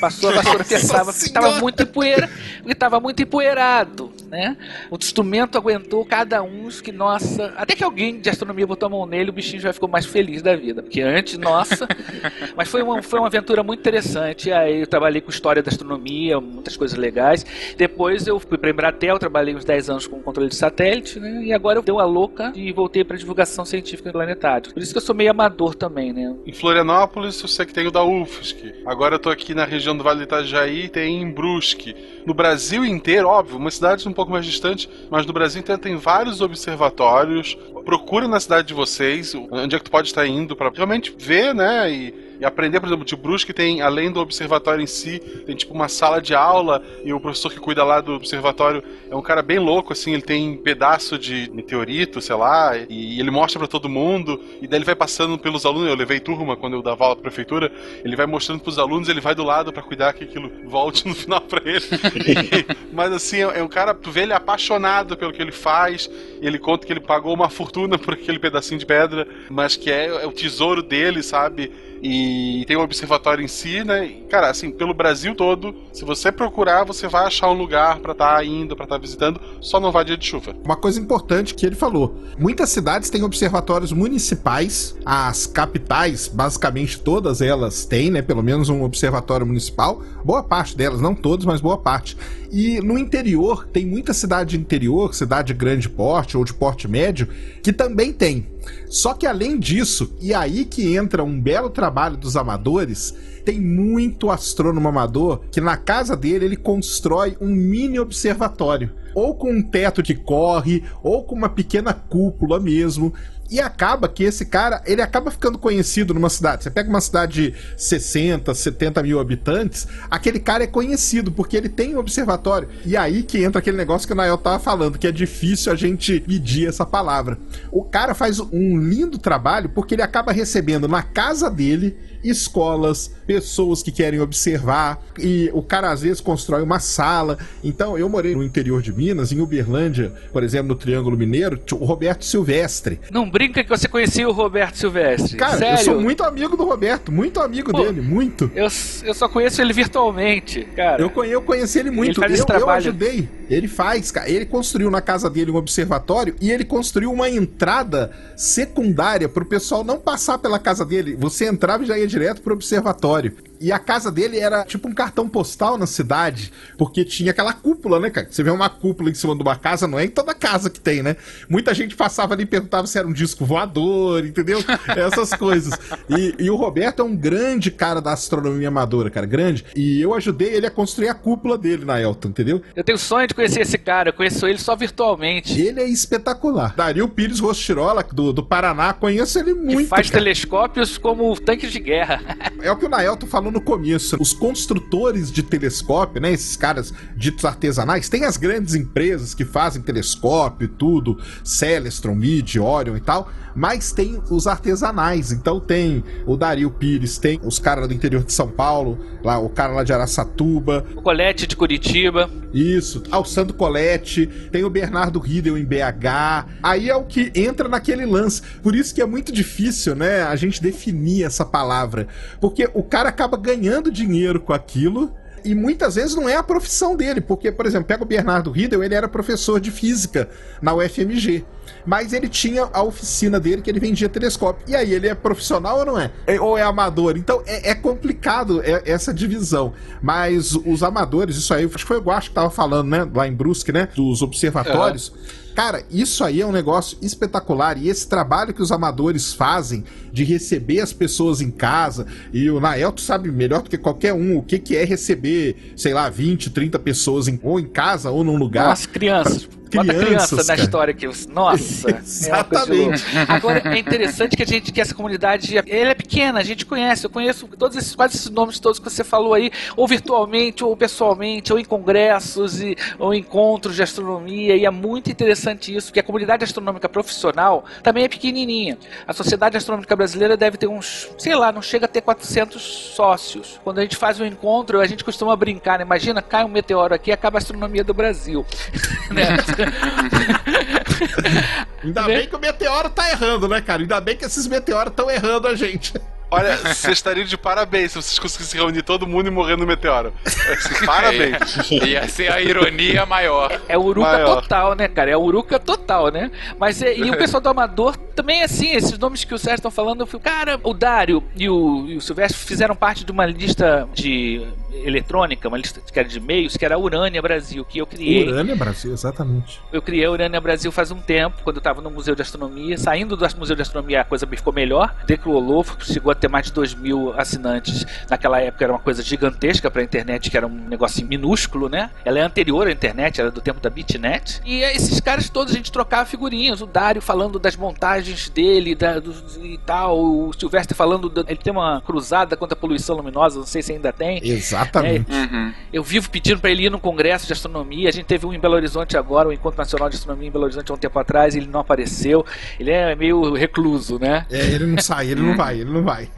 Passou a vassoura piaçava porque estava muito empoeira, porque estava muito empoeirado, né? O instrumento aguentou cada um que, nossa, até que alguém de astronomia botou a mão nele, o bichinho já ficou mais feliz da vida, porque antes, nossa, mas foi uma, foi uma aventura muito interessante. Aí eu trabalhei com história da astronomia, muitas coisas legais. Depois eu fui para Embratel, trabalhei uns 10 anos com controle de satélite, né? E agora eu dei uma louca e voltei para divulgação científica planetária. Por isso que eu sou meio amador também, né? Em Florianópolis, eu sei que tem o da UFSC. Agora eu tô aqui na região do Vale do Itajaí, tem em Brusque. No Brasil inteiro, óbvio, uma cidade um pouco mais distante, mas no Brasil inteiro tem vários observatórios. Procure na cidade de vocês onde é que tu pode estar indo para realmente ver, né? E, e aprender, por exemplo, de Brusque tem, além do observatório em si, tem tipo uma sala de aula e o professor que cuida lá do observatório é um cara bem louco, assim, ele tem pedaço de meteorito, sei lá, e ele mostra pra todo mundo, e daí ele vai passando pelos alunos, eu levei turma quando eu dava aula pra prefeitura, ele vai mostrando pros alunos, ele vai do lado pra cuidar que aquilo volte no final pra ele. E- mas assim, é é um cara, tu vê ele apaixonado pelo que ele faz, ele conta que ele pagou uma fortuna por aquele pedacinho de pedra, mas que é, é o tesouro dele, sabe? E tem o observatório em si, né? Cara, assim, pelo Brasil todo, se você procurar, você vai achar um lugar pra estar indo, pra estar visitando, só não vai dia de chuva. Uma coisa importante que ele falou: muitas cidades têm observatórios municipais, as capitais, basicamente todas elas têm, né? Pelo menos um observatório municipal. Boa parte delas, não todas, mas boa parte. E no interior, tem muita cidade de interior, cidade de grande porte ou de porte médio, que também tem. Só que além disso, e aí que entra um belo trabalho dos amadores, tem muito astrônomo amador que na casa dele ele constrói um mini observatório. Ou com um teto que corre, ou com uma pequena cúpula mesmo. E acaba que esse cara, ele acaba ficando conhecido numa cidade. Você pega uma cidade de 60, 70 mil habitantes, aquele cara é conhecido porque ele tem um observatório. E aí que entra aquele negócio que o Nael tava falando, que é difícil a gente medir essa palavra. O cara faz um lindo trabalho porque ele acaba recebendo na casa dele escolas, pessoas que querem observar, e o cara às vezes constrói uma sala. Então, eu morei no interior de Minas, em Uberlândia, por exemplo, no Triângulo Mineiro, o Roberto Silvestre. Não brinca que você conhecia o Roberto Silvestre. Cara, Sério? eu sou muito amigo do Roberto, muito amigo Pô, dele, muito. Eu, eu só conheço ele virtualmente, cara. Eu, conhe- eu conheci ele muito. Ele faz esse eu, eu trabalho. ajudei. Ele faz, cara. Ele construiu na casa dele um observatório e ele construiu uma entrada secundária pro pessoal não passar pela casa dele. Você entrava e já ia direto pro observatório. E a casa dele era tipo um cartão postal na cidade, porque tinha aquela cúpula, né, cara? Você vê uma cúpula em cima de uma casa, não é em toda casa que tem, né? Muita gente passava ali e perguntava se era um disco voador, entendeu? Essas coisas. E, e o Roberto é um grande cara da astronomia amadora, cara, grande. E eu ajudei ele a construir a cúpula dele na Elton, entendeu? Eu tenho sonho de conhecer esse cara, eu conheço ele só virtualmente. Ele é espetacular. Dario Pires Rostirola, do, do Paraná, conheço ele Que muito. faz cara. telescópios como tanques de guerra. É o que o Naelton falou no começo. Os construtores de telescópio, né? Esses caras ditos artesanais, tem as grandes empresas que fazem telescópio e tudo, Celestron, Mid, Orion e tal, mas tem os artesanais. Então tem o Dario Pires, tem os caras do interior de São Paulo, lá o cara lá de Araçatuba, O Colete de Curitiba. isso, ao Sandro Colette, tem o Bernardo Riedel em BH. Aí é o que entra naquele lance. Por isso que é muito difícil, né, a gente definir essa palavra. Porque o cara acaba ganhando dinheiro com aquilo. E muitas vezes não é a profissão dele, porque, por exemplo, pega o Bernardo Riedel, ele era professor de física na UFMG. Mas ele tinha a oficina dele que ele vendia telescópio. E aí, ele é profissional ou não é? É- ou é amador? Então é, é complicado é- essa divisão. Mas os amadores, isso aí, acho que foi o Guacho que tava falando, né? Lá em Brusque, né? Dos observatórios. Cara, isso aí é um negócio espetacular. E esse trabalho que os amadores fazem de receber as pessoas em casa. E o Nael, tu sabe melhor do que qualquer um o que, que é receber, sei lá, 20, 30 pessoas em- ou em casa ou num lugar. Nossa, crianças. Bota criança na história aqui. Nossa, é Exatamente. louco. Agora é interessante que a gente, que essa comunidade, ela é pequena, a gente conhece, eu conheço todos esses, quase esses nomes todos que você falou aí, ou virtualmente, ou pessoalmente, ou em congressos, e, ou encontros de astronomia, e é muito interessante isso, porque a comunidade astronômica profissional também é pequenininha. A Sociedade Astronômica Brasileira deve ter uns, sei lá, não chega a ter 400 sócios. Quando a gente faz um encontro, a gente costuma brincar, né? imagina, cai um meteoro aqui e acaba a astronomia do Brasil. né? Ainda bem que o meteoro tá errando, né, cara? Ainda bem que esses meteoros estão errando a gente. Olha, vocês estariam de parabéns se vocês conseguissem reunir todo mundo e morrer no meteoro. Assim, Parabéns. É, ia ser a ironia maior. É uruca Maior. total, né, cara? É uruca total, né? Mas é, e o pessoal do Amador também, assim, esses nomes que o Sérgio estão falando, eu fui, cara, o Dário e o, e o Silvestre fizeram parte de uma lista de eletrônica, uma lista que era de e-mails, que era a Urânia Brasil, que eu criei. Urânia Brasil, exatamente. Eu criei a Urânia Brasil faz um tempo, quando eu estava no Museu de Astronomia. Saindo do Museu de Astronomia, a coisa ficou melhor. Decolou, chegou a ter mais de 2 mil assinantes. Naquela época era uma coisa gigantesca para a internet, que era um negócio minúsculo, né? Ela é anterior à internet, era do tempo da Bitnet. E esses caras todos a gente trocava figurinhas. O Dário falando das montagens dele da, do- e tal. O Silvestre falando. da- ele tem uma cruzada contra a poluição luminosa, não sei se ainda tem. Exatamente. Uhum. Eu vivo pedindo pra ele ir no congresso de astronomia. A gente teve um em Belo Horizonte agora, o Encontro Nacional de Astronomia em Belo Horizonte há um tempo atrás, e ele não apareceu. Ele é meio recluso, né? É, ele não sai, ele não vai, ele não vai.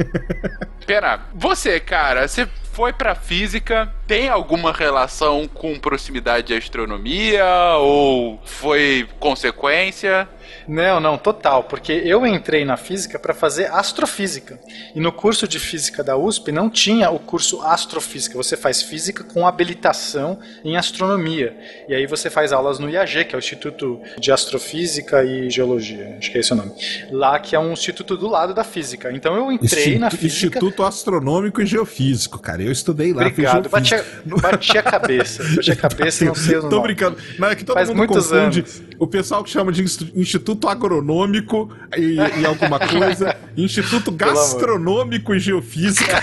Pera, você, cara, você foi pra física, tem alguma relação com proximidade de astronomia ou foi consequência? Não, não, total, porque eu entrei na física para fazer astrofísica. E no curso de física da USP não tinha o curso astrofísica. Você faz física com habilitação em astronomia. E aí você faz aulas no IAG, que é o Instituto de Astrofísica e Geologia, acho que é esse o nome. Lá que é um instituto do lado da física. Então eu entrei na Instituto, física. Instituto Astronômico e Geofísico, cara. Eu estudei lá. fiz Obrigado. Bati a, bati a cabeça. Bati a cabeça, não sei o nome. Tô brincando. Mas é que todo Faz mundo confunde anos. o pessoal que chama de Instituto Agronômico e, e alguma coisa, Instituto. Gastronômico e Geofísica.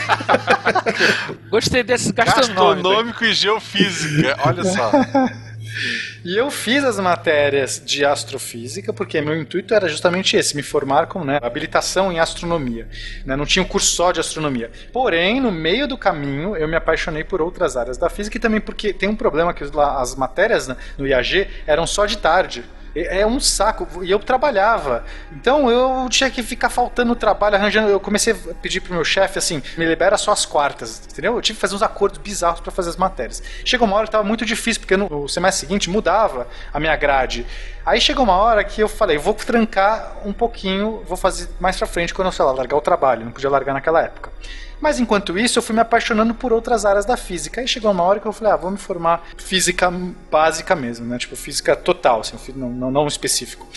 Gostei desse gastronômico. Gastronômico e geofísica. Olha só. E eu fiz as matérias de astrofísica, porque meu intuito era justamente esse, me formar com né, habilitação em astronomia. né, não tinha um curso só de astronomia. Porém, no meio do caminho, eu me apaixonei por outras áreas da física e também porque tem um problema que as matérias né, no IAG eram só de tarde. É é um saco. E eu trabalhava. Então eu tinha que ficar faltando trabalho, arranjando. Eu comecei a pedir pro meu chefe assim: me libera só as quartas. Entendeu? Eu tive que fazer uns acordos bizarros para fazer as matérias. Chegou uma hora que tava muito difícil, porque no semestre seguinte mudava a minha grade. Aí chegou uma hora que eu falei: vou trancar um pouquinho, vou fazer mais pra frente quando eu, sei lá, largar o trabalho. Não podia largar naquela época. Mas enquanto isso, eu fui me apaixonando por outras áreas da física. Aí chegou uma hora que eu falei, ah, vou me formar física básica mesmo, né? Tipo, física total, assim, não, não, não específico.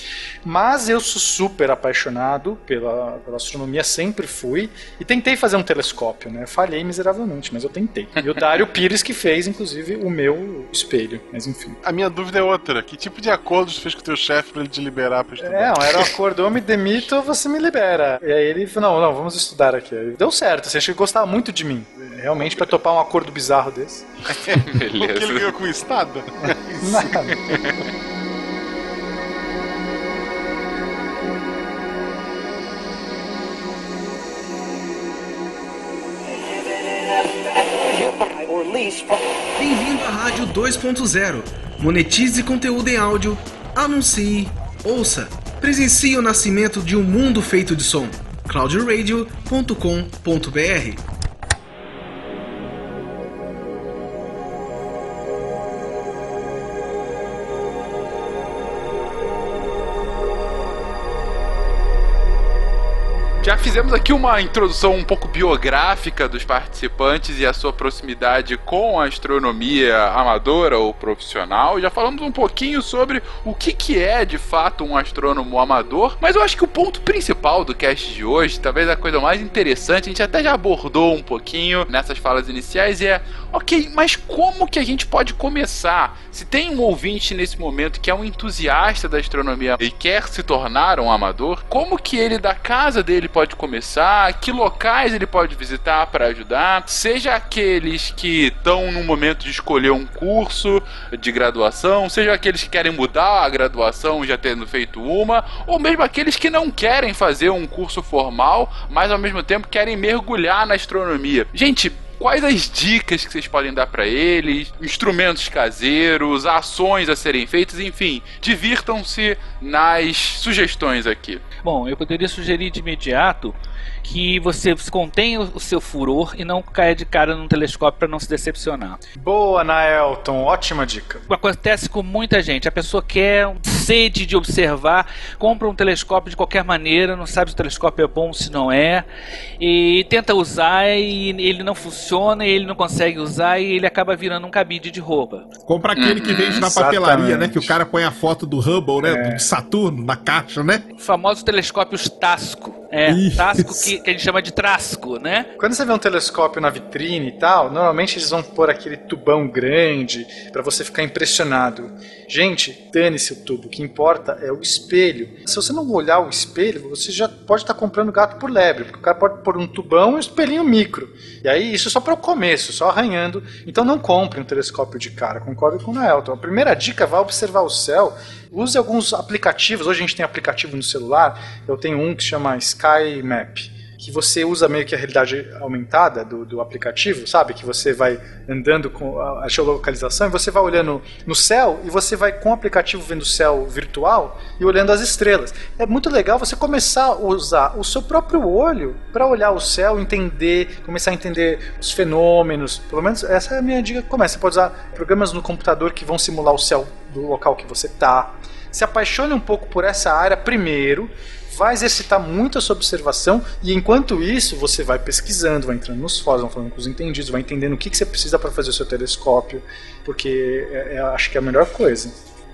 Mas eu sou super apaixonado pela, pela astronomia, sempre fui. E tentei fazer um telescópio, né? Falhei miseravelmente, mas eu tentei. E o Dário Pires que fez, inclusive, o meu espelho. Mas enfim. A minha dúvida é outra. Que tipo de acordo você fez com o teu chefe pra ele te liberar pra estudar? É, não, era o acordo, eu me demito ou você me libera. E aí ele falou, não, não, vamos estudar aqui. Aí deu certo, assim, acho que ele gostava muito de mim. Realmente, pra topar um acordo bizarro desse. Porque ele Beleza. ganhou com estada? Nada. Bem-vindo à Rádio 2.0. Monetize conteúdo em áudio, anuncie, ouça, presencie o nascimento de um mundo feito de som. cloudradio.com.br Já fizemos aqui uma introdução um pouco biográfica dos participantes e a sua proximidade com a astronomia amadora ou profissional. Já falamos um pouquinho sobre o que, que é de fato um astrônomo amador, mas eu acho que o ponto principal do cast de hoje, talvez a coisa mais interessante, a gente até já abordou um pouquinho nessas falas iniciais, é ok, mas como que a gente pode começar? Se tem um ouvinte nesse momento que é um entusiasta da astronomia e quer se tornar um amador, como que ele da casa dele pode começar, que locais ele pode visitar para ajudar, seja aqueles que estão no momento de escolher um curso de graduação, seja aqueles que querem mudar a graduação já tendo feito uma, ou mesmo aqueles que não querem fazer um curso formal, mas ao mesmo tempo querem mergulhar na astronomia. Gente, quais as dicas que vocês podem dar para eles, instrumentos caseiros, ações a serem feitas, enfim, divirtam-se nas sugestões aqui. Bom, eu poderia sugerir de imediato que você contenha o seu furor e não caia de cara num telescópio para não se decepcionar. Boa, Naelton, ótima dica. Acontece com muita gente. A pessoa quer sede de observar, compra um telescópio de qualquer maneira, não sabe se o telescópio é bom, se não é, e tenta usar e ele não funciona, e ele não consegue usar e ele acaba virando um cabide de roupa. Compra aquele que vende na papelaria, né? Que o cara põe a foto do Hubble, né? Do Saturno na caixa, né? Famosos telescópios Tasco. É, Isso. Tasco que, que a gente chama de Trasco, né? Quando você vê um telescópio na vitrine e tal, normalmente eles vão pôr aquele tubão grande pra você ficar impressionado. Gente, dane-se o tubo. O que importa é o espelho. Se você não olhar o espelho, você já pode estar comprando gato por lebre, porque o cara pode pôr um tubão e um espelhinho micro. E aí isso só para o começo, só arranhando. Então não compre um telescópio de cara. Concordo com o Naelton. A primeira dica vá observar o céu. Use alguns aplicativos. Hoje a gente tem aplicativo no celular. Eu tenho um que chama Sky Map que você usa meio que a realidade aumentada do, do aplicativo, sabe? Que você vai andando com a, geolocalização e você vai olhando no céu e você vai com o aplicativo vendo o céu virtual e olhando as estrelas. É muito legal você começar a usar o seu próprio olho para olhar o céu, entender, começar a entender os fenômenos. Pelo menos essa é a minha dica começa. Você pode usar programas no computador que vão simular o céu do local que você está. Se apaixone um pouco por essa área primeiro vai exercitar muito a sua observação e enquanto isso você vai pesquisando, vai entrando nos fóruns, vai falando com os entendidos, vai entendendo o que, que você precisa para fazer o seu telescópio, porque é, é, acho que é a melhor coisa.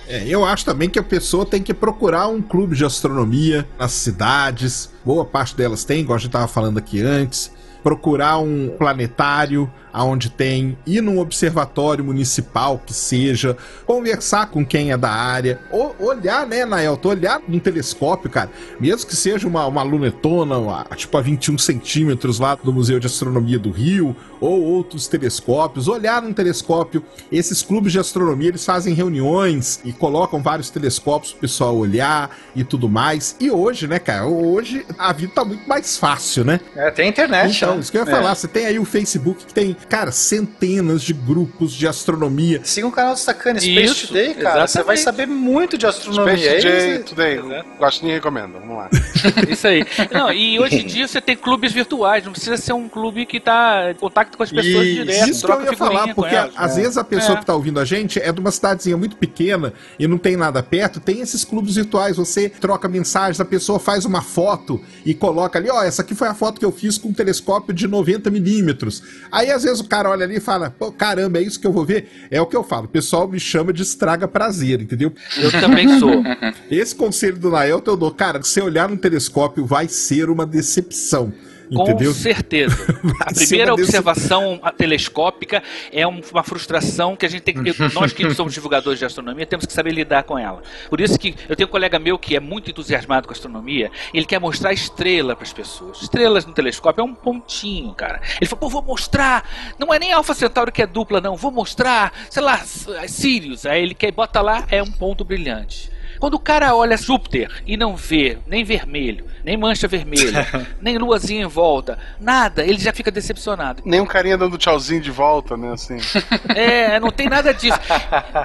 É, eu acho também que a pessoa tem que procurar um clube de astronomia nas cidades. Boa parte delas tem, igual a gente estava falando aqui antes. Procurar um planetário aonde tem, ir num observatório municipal que seja, conversar com quem é da área, ou olhar, né, Naelton, olhar num telescópio, cara, mesmo que seja uma, uma lunetona, uma, tipo a 21 centímetros lá do Museu de Astronomia do Rio, ou outros telescópios, olhar num telescópio. Esses clubes de astronomia, eles fazem reuniões e colocam vários telescópios pro pessoal olhar e tudo mais. E hoje, né, cara, hoje a vida tá muito mais fácil, né? É, tem internet. Então, né? isso que eu ia É. falar, você tem aí o Facebook que tem, cara, centenas de grupos de astronomia. Siga o canal do Sacane, Space Isso, Today, cara. Você vai saber muito de astronomia. Space Aí Today, Today. Exato. Gosto nem recomendo. Vamos lá. Isso aí. Não, e hoje em dia você tem clubes virtuais, não precisa ser um clube que tá em contato com as pessoas Isso, direto, Isso que eu ia falar, porque elas. às vezes a pessoa É. que tá ouvindo a gente é de uma cidadezinha muito pequena e não tem nada perto, tem esses clubes virtuais, você troca mensagens, a pessoa faz uma foto e coloca ali, ó, essa aqui foi a foto que eu fiz com um telescópio de 90 milímetros. Aí às vezes o cara olha ali e fala, pô, caramba, é isso que eu vou ver? É o que eu falo, o pessoal me chama de estraga prazer, entendeu? Eu também sou. Esse conselho do Naelton eu dou, cara, se você olhar no telescópio vai ser uma decepção. Entendeu? Com certeza. A primeira observação telescópica é um- uma frustração que a gente tem que. Nós que somos divulgadores de astronomia temos que saber lidar com ela. Por isso que eu tenho um colega meu que é muito entusiasmado com astronomia, ele quer mostrar estrela para as pessoas. Estrelas no telescópio é um pontinho, cara. Ele falou, pô, vou mostrar. Não é nem Alpha Centauri que é dupla, não. Vou mostrar, sei lá, Sirius. Aí ele quer bota lá, é um ponto brilhante. Quando o cara olha Júpiter e não vê nem vermelho, nem mancha vermelha, nem luazinha em volta, nada, ele já fica decepcionado. Nem um carinha dando tchauzinho de volta, né? Assim. É, não tem nada disso.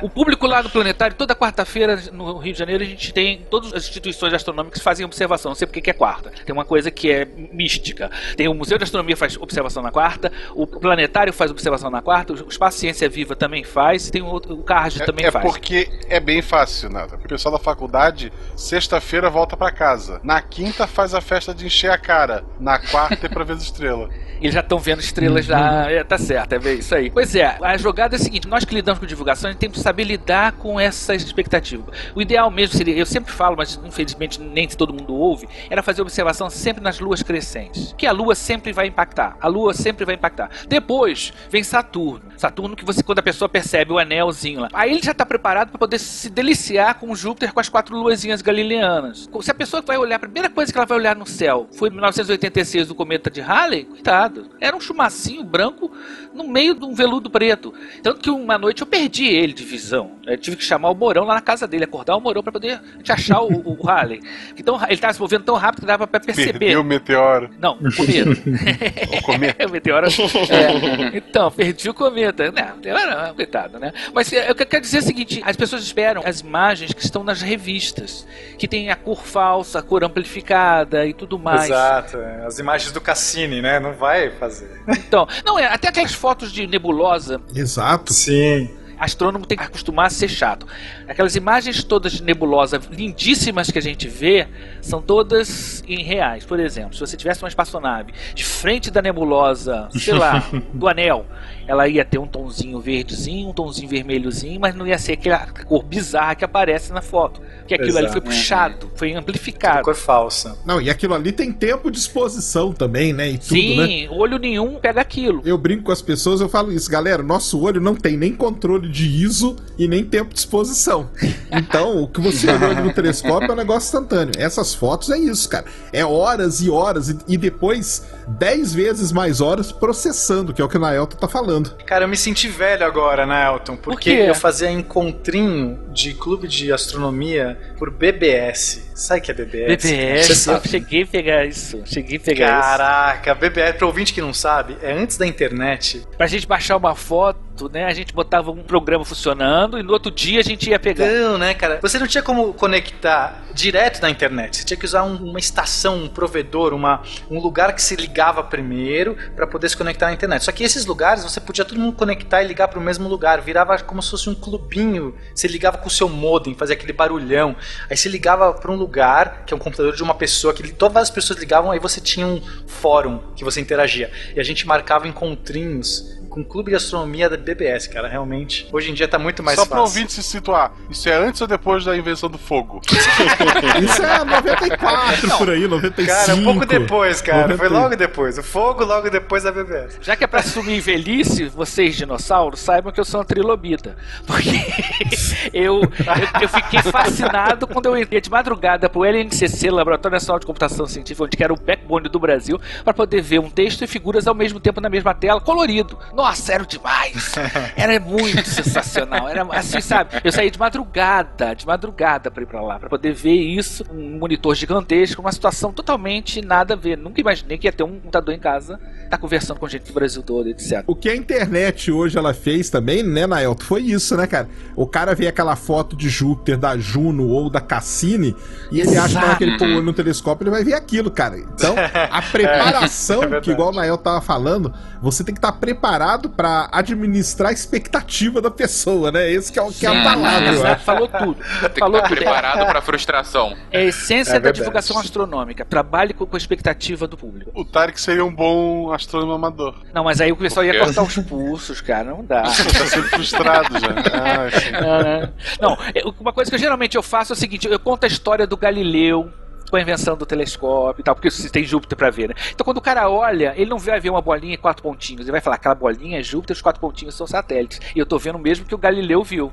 O público lá no planetário, toda quarta-feira no Rio de Janeiro, a gente tem todas as instituições astronômicas fazem observação. Não sei porque que é quarta. Tem uma coisa que é mística. Tem o Museu de Astronomia faz observação na quarta, o planetário faz observação na quarta, o Espaço Ciência Viva também faz, tem o, o CARD também é faz. porque é bem fácil, Nata. O pessoal da faculdade, sexta-feira volta pra casa. Na quinta faz a festa de encher a cara. Na quarta é pra ver as estrelas. Eles já estão vendo estrelas já. É, tá certo, é bem isso aí. Pois é, a jogada é a seguinte: nós que lidamos com divulgação, a gente tem que saber lidar com essa expectativa. O ideal mesmo seria, eu sempre falo, mas infelizmente nem todo mundo ouve, era fazer observação sempre nas luas crescentes. Que a lua sempre vai impactar. A lua sempre vai impactar. Depois vem Saturno. Saturno que você, quando a pessoa percebe o anelzinho lá, aí ele já está preparado para poder se deliciar com Júpiter com as quatro luazinhas galileanas. Se a pessoa vai olhar, a primeira coisa que ela vai olhar no céu foi 1986 do cometa de Halley, coitado. Era um chumacinho branco no meio de um veludo preto. Tanto que uma noite eu perdi ele de visão. Eu tive que chamar o Morão lá na casa dele, acordar o Morão para poder te achar o, o, o Halley. Então ele estava se movendo tão rápido que dava para perceber. Perdeu o meteoro. Não, o cometa. o cometa. o meteoro. É. Então, perdi o cometa. Não, não, coitado, né? Mas é, eu quero dizer o seguinte: as pessoas esperam as imagens que estão nas revistas, que tem a cor falsa, a cor amplificada e tudo mais. Exato, é. as imagens do Cassini, né? Não vai fazer. Então, não, é, até aquelas fotos de nebulosa. Exato. Sim astrônomo tem que acostumar a ser chato. Aquelas imagens todas de nebulosa lindíssimas que a gente vê são todas em reais. Por exemplo, se você tivesse uma espaçonave de frente da nebulosa, sei lá, do anel, ela ia ter um tonzinho verdezinho, um tonzinho vermelhozinho, mas não ia ser aquela cor bizarra que aparece na foto. Porque aquilo Exato. ali foi puxado, foi amplificado. Cor falsa. Não, e aquilo ali tem tempo de exposição também, né? E tudo, Sim, né? olho nenhum pega aquilo. Eu brinco com as pessoas, eu falo isso, galera, nosso olho não tem nem controle de ISO e nem tempo de exposição. Então, o que você olhou no telescópio é um negócio instantâneo. Essas fotos é isso, cara. É horas e horas e, e depois 10 vezes mais horas processando, que é o que o Naelton tá falando. Cara, eu me senti velho agora, Naelton, porque Por eu fazia encontrinho de clube de astronomia por BBS. Sabe o que é BBS? BBS, eu cheguei a pegar isso. Cheguei a pegar Caraca, isso. BBS, pra ouvinte que não sabe, é antes da internet. Pra gente baixar uma foto, né? A gente botava um programa funcionando e no outro dia a gente ia pegar. Não, né, cara? Você não tinha como conectar direto na internet. Você tinha que usar um, uma estação, um provedor, uma, um lugar que se ligava primeiro para poder se conectar na internet. Só que esses lugares você podia todo mundo conectar e ligar para o mesmo lugar. Virava como se fosse um clubinho. Você ligava com o seu modem, fazia aquele barulhão. Aí você ligava para um lugar lugar, que é um computador de uma pessoa, que todas as pessoas ligavam, aí você tinha um fórum que você interagia. E a gente marcava encontrinhos com o clube de astronomia da BBS, cara, realmente. Hoje em dia tá muito mais Só fácil. Só pra ouvinte se situar, isso é antes ou depois da invenção do fogo? isso é 94 Não, por aí, 95. Cara, um pouco depois, cara. 90... Foi logo depois. O fogo logo depois da BBS. Já que é pra assumir velhice, vocês dinossauros, saibam que eu sou uma trilobita. Porque eu, eu, eu, fiquei fascinado quando eu entrei de madrugada pro LNCC, Laboratório Nacional de Computação Científica, onde era o backbone do Brasil, para poder ver um texto e figuras ao mesmo tempo na mesma tela, colorido. Nossa, era demais. Era muito sensacional. Era assim, sabe? Eu saí de madrugada, de madrugada para ir para lá, para poder ver isso, um monitor gigantesco, uma situação totalmente nada a ver. Nunca imaginei que ia ter um computador em casa, tá conversando com gente do Brasil todo, etc. O que a internet hoje ela fez também, né, Naelto, foi isso, né, cara? O cara vê aquela foto de Júpiter, da Juno ou da Cassini e ele Exato. acha que ele pôr no telescópio ele vai ver aquilo, cara. Então, a preparação, é, é que igual o Nael tava falando, você tem que estar tá preparado preparado para administrar a expectativa da pessoa, né? Esse que é, o, que é a palavra. Exato, falou tudo. Falou tudo. Preparado para frustração. É a essência é da divulgação astronômica. Trabalhe com, com, a expectativa do público. O Tarek seria um bom astrônomo amador. Não, mas aí o pessoal ia cortar os pulsos, cara. Não dá. tá sendo frustrado já. Ah, não, não, uma coisa que eu, geralmente eu faço é o seguinte: eu conto a história do Galileu com a invenção do telescópio e tal, porque você tem Júpiter para ver, né? Então quando o cara olha, ele não vai ver uma bolinha e quatro pontinhos, ele vai falar, aquela bolinha é Júpiter, os quatro pontinhos são satélites. E eu tô vendo mesmo que o Galileu viu.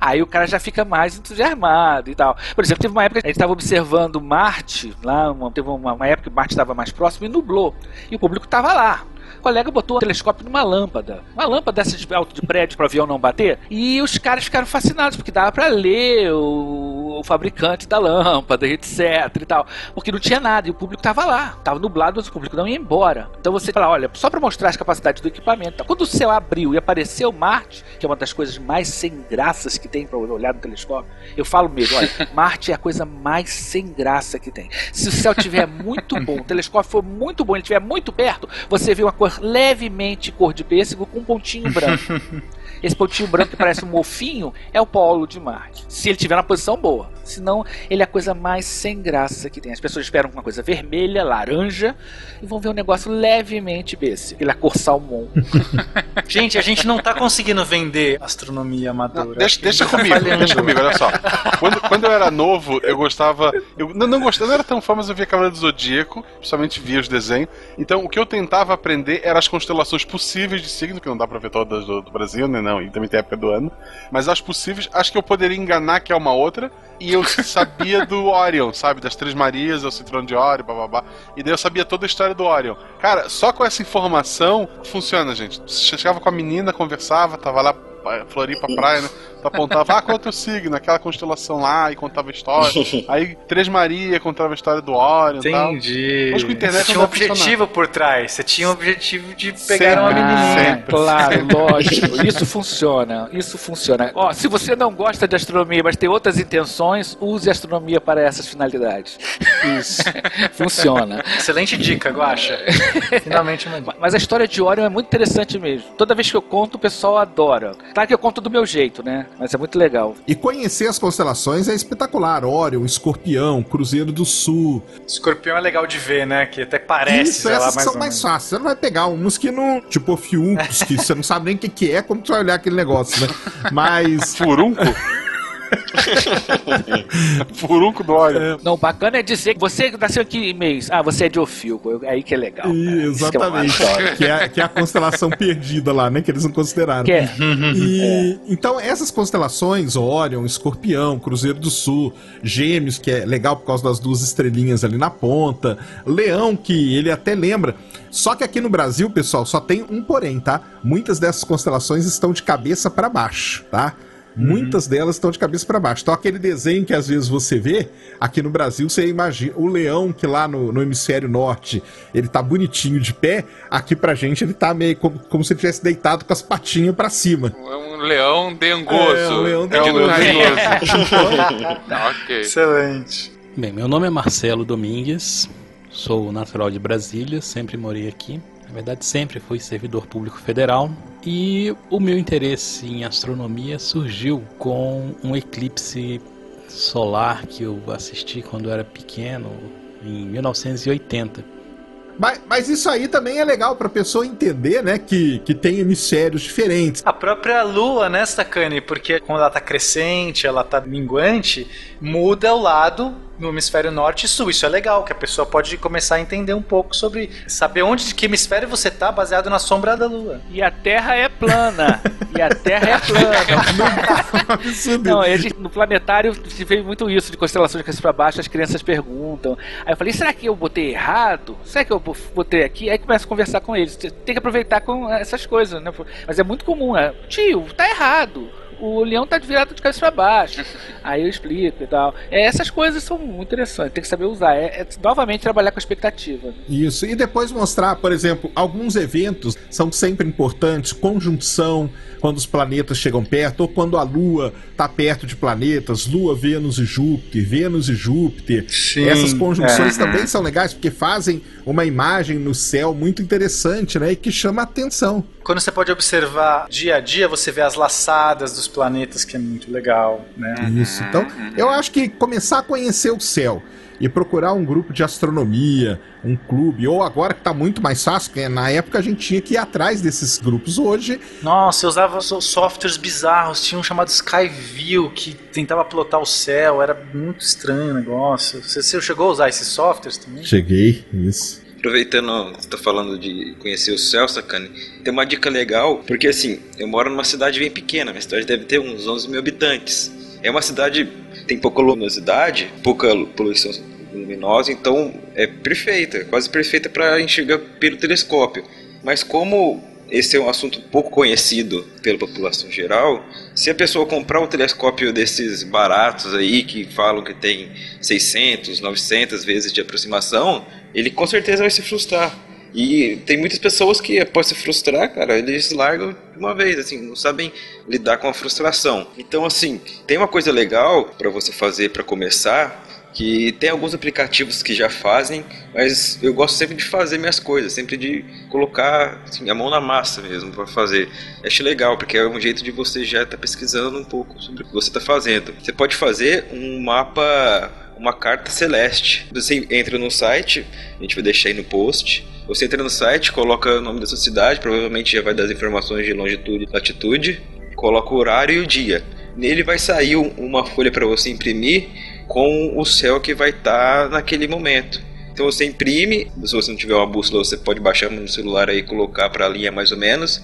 Aí o cara já fica mais entusiasmado e tal. Por exemplo, teve uma época que a gente estava observando Marte, lá, uma, teve uma, uma época que Marte estava mais próximo e nublou. E o público estava lá. O colega botou o telescópio numa lâmpada. Uma lâmpada dessa de alto de prédio para o avião não bater. E os caras ficaram fascinados, porque dava para ler o, o, fabricante da lâmpada, etc e tal. Porque não tinha nada e o público tava lá. Tava nublado, mas o público não ia embora. Então você fala, olha, só para mostrar as capacidades do equipamento. Quando o céu abriu e apareceu Marte, que é uma das coisas mais sem graças que tem para olhar no telescópio, eu falo mesmo, olha, Marte é a coisa mais sem graça que tem. Se o céu tiver muito bom, o telescópio for muito bom, ele estiver muito perto, você vê uma cor levemente cor de pêssego com um pontinho branco. Esse pontinho branco que parece um mofinho é o polo de Marte. Se ele tiver na posição boa. Senão, ele é a coisa mais sem graça que tem. As pessoas esperam uma coisa vermelha, laranja, e vão ver um negócio levemente pêssego. Ele é a cor salmão. gente, a gente não tá conseguindo vender astronomia amadora. Não, deixa, deixa tá comigo, deixa comigo, olha só. Quando, quando eu era novo, eu gostava. Eu não, não gostava, não era tão fã, mas eu via Cavaleiro do Zodíaco, principalmente via os desenhos. Então, o que eu tentava aprender eram as constelações possíveis de signo, que não dá pra ver todas do, do Brasil, né? Não, e também tem a época do ano. Mas as possíveis, acho que eu poderia enganar que é uma outra. E eu eu sabia do Orion, sabe? Das Três Marias, o Cinturão de Orion, bababá. E daí eu sabia toda a história do Orion. Cara, só com essa informação funciona, gente. Chegava com a menina, conversava, tava lá Floripa Praia, né? Tu apontava, ah, qual é o teu signo? Aquela constelação lá e contava a história. Aí Três Maria contava a história do Orion Entendi. Tal. Hoje com a internet Você tinha um objetivo funcionar. por trás. Você tinha um objetivo de pegar Sempre, uma menina. sempre. Claro, lógico. Isso funciona. Isso funciona. Ó, se você não gosta de astronomia, mas tem outras intenções, use a astronomia para essas finalidades. Isso. funciona. Excelente dica, Guaxa. Finalmente uma dica. Mas a história de Orion é muito interessante mesmo. Toda vez que eu conto, o pessoal adora. Claro que eu conto do meu jeito, né? Mas é muito legal. E conhecer as constelações é espetacular. Orion, Escorpião, Cruzeiro do Sul. Escorpião é legal de ver, né? Que até parece, Isso, sei lá, essas mais são mais fáceis. Você não vai pegar uns que não. Tipo Ofiuncos, que você não sabe nem o que, que é, como tu vai olhar aquele negócio, né? Mas. Furunco? Furunco do Orion. Não, bacana é dizer que você nasceu aqui em mês. Ah, você é de Ofilco. É aí que é legal. é uma exatamente. Que é, que é a constelação perdida lá, né? Que eles não consideraram. Que é. E, Então, essas constelações, Orion, Escorpião, Cruzeiro do Sul, Gêmeos, que é legal por causa das duas estrelinhas ali na ponta, Leão, que ele até lembra. Só que aqui no Brasil, pessoal, só tem um porém, tá? Muitas dessas constelações estão de cabeça para baixo, tá? Muitas delas estão de cabeça para baixo. Então, aquele desenho que às vezes você vê, aqui no Brasil, você imagina o leão que lá no, no hemisfério norte ele tá bonitinho de pé, aqui pra gente ele tá meio como, como se ele tivesse deitado com as patinhas para cima. É um leão dengoso. É, um leão É um dengoso. Tá, ok. Excelente. Bem, meu nome é Marcelo Domingues, sou natural de Brasília, sempre morei aqui. Na verdade, sempre fui servidor público federal. E o meu interesse em astronomia surgiu com um eclipse solar que eu assisti quando eu era pequeno, em 1980. Mas, mas isso aí também é legal pra pessoa entender, né? Que, que tem hemisférios diferentes. A própria lua, né, Stakane? Porque quando ela tá crescente, ela tá minguante, muda o lado no hemisfério norte e sul. Isso é legal, que a pessoa pode começar a entender um pouco sobre saber onde, de que hemisfério você tá, baseado na sombra da lua. E a Terra é plana. E a Terra é plana. Absurdo. Não, gente- no planetário se vê muito isso, de constelações de cabeça pra baixo, as crianças perguntam. Aí eu falei, será que eu botei errado? Será que eu bo- botei aqui? Aí começa a conversar com eles. Tem que aproveitar com essas coisas, né? Mas é muito comum, é, tio, tá errado. O leão tá virado de cabeça pra baixo. Aí eu explico e tal. É, essas coisas são muito interessantes, tem que saber usar. É, é novamente trabalhar com a expectativa. Isso, e depois mostrar, por exemplo, alguns eventos são sempre importantes, conjunção, quando os planetas chegam perto, ou quando a Lua está perto de planetas, Lua, Vênus e Júpiter, Vênus e Júpiter. Sim, Essas conjunções é. também são legais, porque fazem uma imagem no céu muito interessante, né? E que chama a atenção. Quando você pode observar dia a dia, você vê as laçadas dos planetas, que é muito legal, né? Isso. Então, eu acho que começar a conhecer o céu e procurar um grupo de astronomia, um clube, ou agora que tá muito mais fácil, porque na época a gente tinha que ir atrás desses grupos. Hoje, Nossa, eu usava so- softwares bizarros. Tinha um chamado Skyview que tentava plotar o céu. Era muito estranho o negócio. Você, você chegou a usar esses softwares também? cheguei, isso. Aproveitando, você tá falando de conhecer o céu, Sacane, tem uma dica legal, porque assim, eu moro numa cidade bem pequena, minha cidade deve ter uns 11 mil habitantes. É uma cidade, tem pouca luminosidade, pouca poluição luminosa, então é perfeita, quase perfeita para enxergar pelo telescópio. Mas como esse é um assunto pouco conhecido pela população geral, se a pessoa comprar um telescópio desses baratos aí, que falam que tem 600, 900 vezes de aproximação, ele com certeza vai se frustrar. E tem muitas pessoas que, após se frustrar, cara, eles largam de uma vez, assim, não sabem lidar com a frustração. Então, assim, tem uma coisa legal para você fazer para começar, que tem alguns aplicativos que já fazem, mas eu gosto sempre de fazer minhas coisas, sempre de colocar assim, a mão na massa mesmo para fazer. Acho legal, porque é um jeito de você já estar pesquisando um pouco sobre o que você está fazendo. Você pode fazer um mapa, uma carta celeste. Você entra no site, a gente vai deixar aí no post. Você entra no site, coloca o nome da sua cidade, provavelmente já vai dar as informações de longitude e latitude, coloca o horário e o dia. Nele vai sair um- uma folha para você imprimir com o céu que vai estar naquele momento. Então você imprime, se você não tiver uma bússola, você pode baixar no celular aí e colocar para a linha mais ou menos.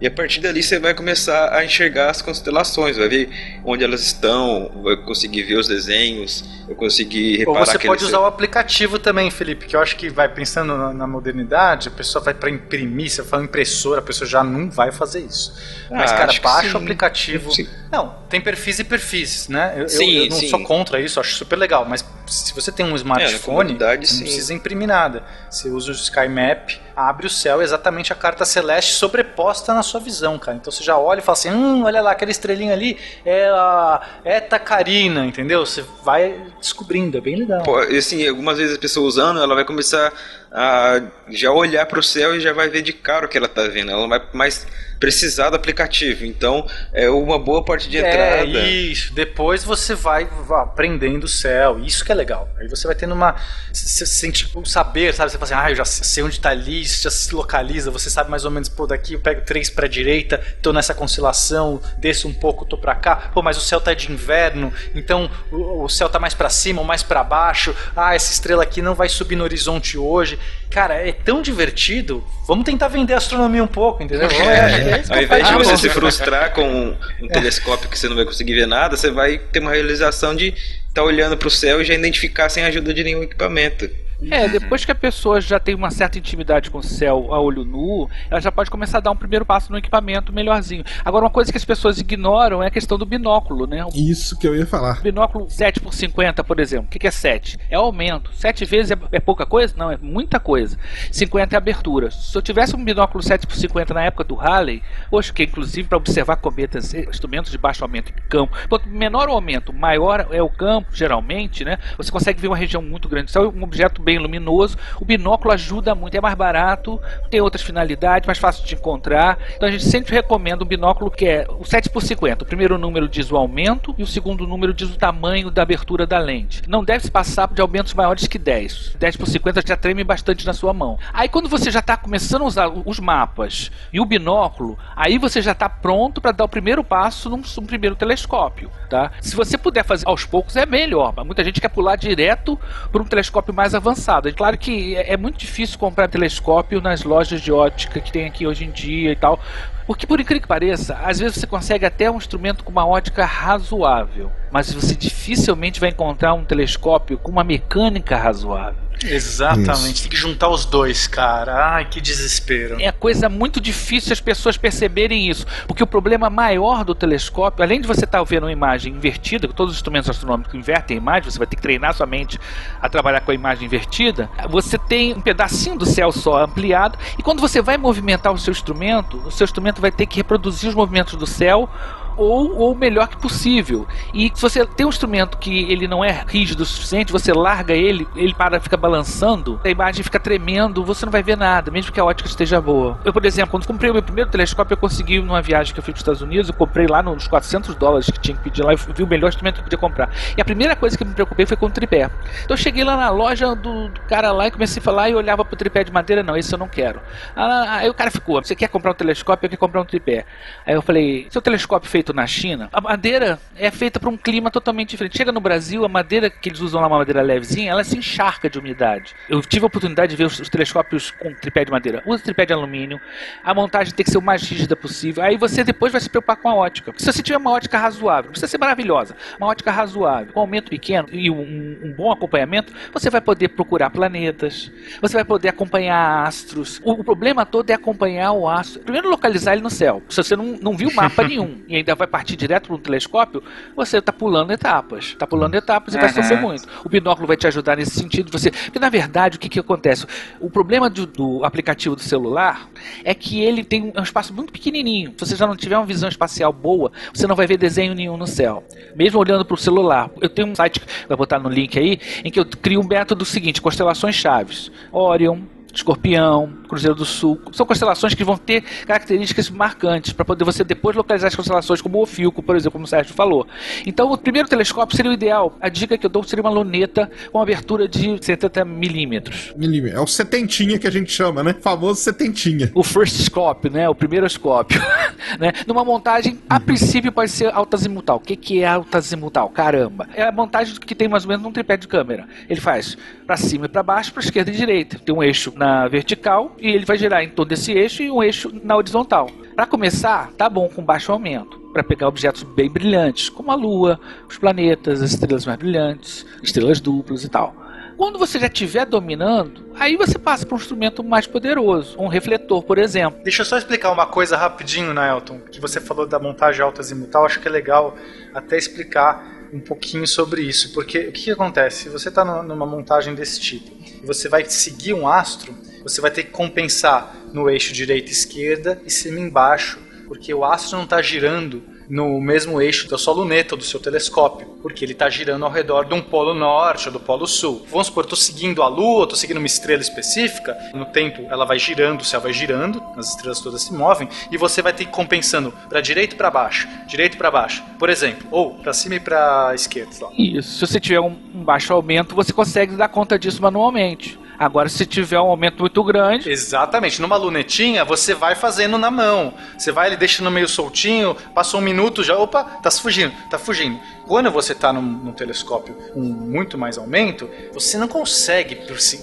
E a partir dali você vai começar a enxergar as constelações, vai ver onde elas estão, vai conseguir ver os desenhos, vai conseguir Ou reparar você que pode usar o aplicativo também, Felipe, que eu acho que vai pensando na, na modernidade, a pessoa vai para imprimir, você fala impressora, a pessoa já não vai fazer isso. Mas, Ah, cara, acho que baixa o aplicativo. Sim. Não, tem perfis e perfis, né? Eu, eu- Sim, eu não sim. sou contra isso, acho super legal, mas se você tem um smartphone, comodidade, você não sim. precisa imprimir nada. Você usa o Sky Map, abre o céu, exatamente a carta celeste sobreposta na sua visão, cara. Então você já olha e fala assim: hum, olha lá, aquela estrelinha ali é a Eta Carina, entendeu? Você vai descobrindo, é bem legal. Pô, e assim, algumas vezes a pessoa usando, ela vai começar a já olhar para o céu e já vai ver de cara o que ela tá vendo. Ela vai mais precisar do aplicativo. Então, é uma boa parte de É, entrada. isso. Depois você vai va- aprendendo o céu. Isso que é legal. Aí você vai tendo uma. Você sente o saber, sabe? Você fala assim, ah, eu já sei onde tá ali, isso já se localiza. Você sabe mais ou menos, pô, daqui eu pego três pra direita, tô nessa constelação, desço um pouco, tô pra cá. Pô, mas o céu tá de inverno, então o, céu tá mais pra cima ou mais pra baixo. Ah, essa estrela aqui não vai subir no horizonte hoje. Cara, é tão divertido. Vamos tentar vender astronomia um pouco, entendeu? Vamos- é, Ao invés de você se frustrar com um, um telescópio que você não vai conseguir ver nada, você vai ter uma realização de estar olhando para o céu e já identificar sem a ajuda de nenhum equipamento. É, depois que a pessoa já tem uma certa intimidade com o céu a olho nu, ela já pode começar a dar um primeiro passo no equipamento melhorzinho. Agora, uma coisa que as pessoas ignoram é a questão do binóculo, né? O Isso que eu ia falar. binóculo 7 por 50, por exemplo. O que que é 7? É aumento. 7 vezes é, é pouca coisa? Não, é muita coisa. 50 é abertura. Se eu tivesse um binóculo 7 por 50 na época do Halley, poxa, que inclusive para observar cometas, eh, instrumentos de baixo aumento em campo. Quanto menor o aumento, maior é o campo, geralmente, né? Você consegue ver uma região muito grande. Se é um objeto bem luminoso, o binóculo ajuda muito. É mais barato, tem outras finalidades, mais fácil de encontrar. Então a gente sempre recomenda um binóculo que é o 7 por 50. O primeiro número diz o aumento e o segundo número diz o tamanho da abertura da lente. Não deve se passar de aumentos maiores que 10. 10 por 50 já treme bastante na sua mão. Aí quando você já está começando a usar os mapas e o binóculo, aí você já está pronto para dar o primeiro passo num, num primeiro telescópio, tá? Se você puder fazer aos poucos é melhor, mas muita gente quer pular direto para um telescópio mais avançado. É claro que é, é muito difícil comprar telescópio nas lojas de ótica que tem aqui hoje em dia e tal. Porque, por incrível que pareça, às vezes você consegue até um instrumento com uma ótica razoável, mas você dificilmente vai encontrar um telescópio com uma mecânica razoável. Exatamente, Isso. tem que juntar os dois, cara. Ai, que desespero. É coisa muito difícil as pessoas perceberem isso, porque o problema maior do telescópio, além de você estar vendo uma imagem invertida, que todos os instrumentos astronômicos invertem a imagem, você vai ter que treinar sua mente a trabalhar com a imagem invertida, você tem um pedacinho do céu só ampliado, e quando você vai movimentar o seu instrumento, o seu instrumento vai ter que reproduzir os movimentos do céu ou, o melhor que possível. E se você tem um instrumento que ele não é rígido o suficiente, você larga ele, ele para, fica balançando, a imagem fica tremendo, você não vai ver nada, mesmo que a ótica esteja boa. Eu, por exemplo, quando comprei o meu primeiro telescópio, eu consegui numa viagem que eu fui para os Estados Unidos, eu comprei lá nos 400 dólares que tinha que pedir lá, eu vi o melhor instrumento que eu podia comprar. E a primeira coisa que eu me preocupei foi com o tripé. Então eu cheguei lá na loja do, do cara lá e comecei a falar e olhava pro tripé de madeira, não, esse eu não quero. Ah, Aí o cara ficou, você quer comprar um telescópio, eu quero comprar um tripé. Aí eu falei, seu telescópio feito na China, a madeira é feita para um clima totalmente diferente. Chega no Brasil, a madeira que eles usam lá, uma madeira levezinha, ela se encharca de umidade. Eu tive a oportunidade de ver os, os telescópios com tripé de madeira. Usa tripé de alumínio, a montagem tem que ser o mais rígida possível. Aí você depois vai se preocupar com a ótica. Se você tiver uma ótica razoável, não precisa ser maravilhosa, uma ótica razoável, com aumento pequeno e um, um bom acompanhamento, você vai poder procurar planetas, você vai poder acompanhar astros. O, o problema todo é acompanhar o astro. Primeiro, localizar ele no céu. Se você não, não viu mapa nenhum e ainda vai partir direto para um telescópio, você está pulando etapas. Está pulando etapas e vai Uhum. sofrer muito. O binóculo vai te ajudar nesse sentido. Você, porque na verdade, o que, que acontece? O problema do, do aplicativo do celular é que ele tem um espaço muito pequenininho. Se você já não tiver uma visão espacial boa, você não vai ver desenho nenhum no céu. Mesmo olhando para o celular. Eu tenho um site, vai botar no link aí, em que eu crio um método seguinte: constelações chaves. Orion, Escorpião, Cruzeiro do Sul. São constelações que vão ter características marcantes para poder você depois localizar as constelações, como o Ofilco, por exemplo, como o Sérgio falou. Então, o primeiro telescópio seria o ideal. A dica que eu dou seria uma luneta com abertura de 70 milímetros. É o setentinha que a gente chama, né? famoso setentinha. O first scope, né? O primeiro escópio. né? Numa montagem, a princípio pode ser altazimutal. O que, que é altazimutal? Caramba. É a montagem que tem mais ou menos um tripé de câmera. Ele faz para cima e para baixo, para esquerda e direita. Tem um eixo na na vertical e ele vai girar em todo esse eixo e um eixo na horizontal. Para começar, tá bom com baixo aumento, para pegar objetos bem brilhantes, como a Lua, os planetas, as estrelas mais brilhantes, estrelas duplas e tal. Quando você já estiver dominando, aí você passa para um instrumento mais poderoso, um refletor, por exemplo. Deixa eu só explicar uma coisa rapidinho, Naelton, que você falou da montagem alta azimutal, acho que é legal até explicar um pouquinho sobre isso, porque o que, que acontece? Você está numa montagem desse tipo você vai seguir um astro, você vai ter que compensar no eixo direita e esquerda e cima e embaixo, porque o astro não está girando no mesmo eixo da sua luneta ou do seu telescópio, porque ele está girando ao redor de um polo norte ou do polo sul. Vamos supor, estou seguindo a Lua, estou seguindo uma estrela específica, no tempo ela vai girando, o céu vai girando, as estrelas todas se movem, e você vai ter que ir compensando para direita e para baixo, direito para baixo, por exemplo, ou para cima e para esquerda. Isso, se você tiver um baixo aumento, você consegue dar conta disso manualmente. Agora, se tiver um aumento muito grande. Exatamente. Numa lunetinha, você vai fazendo na mão. Você vai, ele deixa no meio soltinho, passou um minuto, já. Opa, tá fugindo, tá fugindo. Quando você está num, num, telescópio com muito mais aumento, você não consegue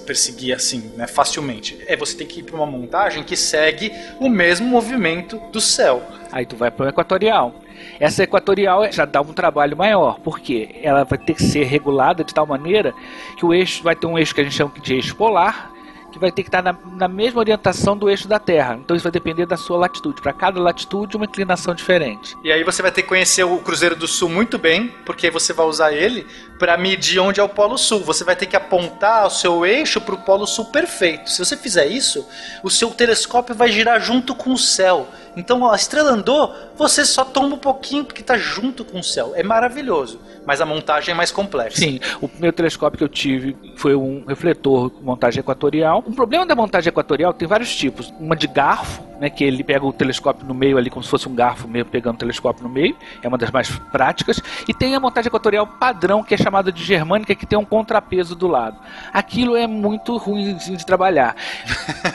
perseguir assim, né, facilmente. É, você tem que ir para uma montagem que segue o mesmo movimento do céu. Aí tu vai para o equatorial. Essa equatorial já dá um trabalho maior, porque ela vai ter que ser regulada de tal maneira que o eixo vai ter um eixo que a gente chama de eixo polar, vai ter que estar na, na, mesma orientação do eixo da Terra. Então isso vai depender da sua latitude. Para cada latitude, uma inclinação diferente. E aí você vai ter que conhecer o Cruzeiro do Sul muito bem, porque você vai usar ele para medir onde é o Polo Sul. Você vai ter que apontar o seu eixo para o Polo Sul perfeito. Se você fizer isso, o seu telescópio vai girar junto com o céu. Então a estrela andou, você só toma um pouquinho porque está junto com o céu. É maravilhoso, mas a montagem é mais complexa. Sim, o primeiro telescópio que eu tive foi um refletor com montagem equatorial. O problema da montagem equatorial tem vários tipos. Uma de garfo, né, que ele pega o telescópio no meio ali como se fosse um garfo mesmo pegando o telescópio no meio. É uma das mais práticas. E tem a montagem equatorial padrão, que é chamada de germânica, que tem um contrapeso do lado. Aquilo é muito ruim de trabalhar.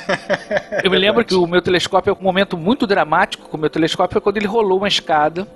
eu me lembro que o meu telescópio é um momento muito dramático dramático com o meu telescópio foi quando ele rolou uma escada,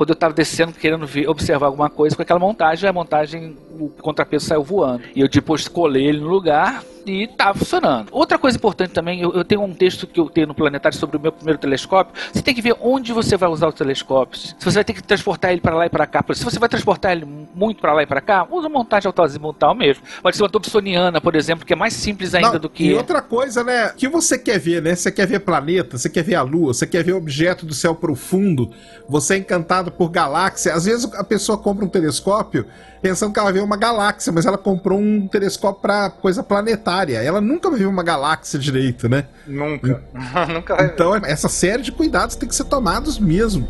quando eu estava descendo querendo ver, observar alguma coisa com aquela montagem, a montagem, o contrapeso saiu voando. E eu depois colei ele no lugar, e tá funcionando. Outra coisa importante também, eu, eu, tenho um texto que eu tenho no Planetário sobre o meu primeiro telescópio. Você tem que ver onde você vai usar o telescópio. Se você vai ter que transportar ele para lá e para cá. Se você vai transportar ele muito para lá e para cá, usa montagem autoazimutal mesmo. Pode ser uma Dobsoniana, por exemplo, que é mais simples ainda Não, do que. E outra coisa, né? O que você quer ver, né? Você quer ver planeta, você quer ver a Lua, você quer ver objeto do céu profundo, você é encantado por galáxia. Às vezes a pessoa compra um telescópio pensando que ela vê uma galáxia, mas ela comprou um telescópio para coisa planetária. Ela nunca viu uma galáxia direito, né? Nunca. nunca vai Então, essa série de cuidados tem que ser tomados mesmo.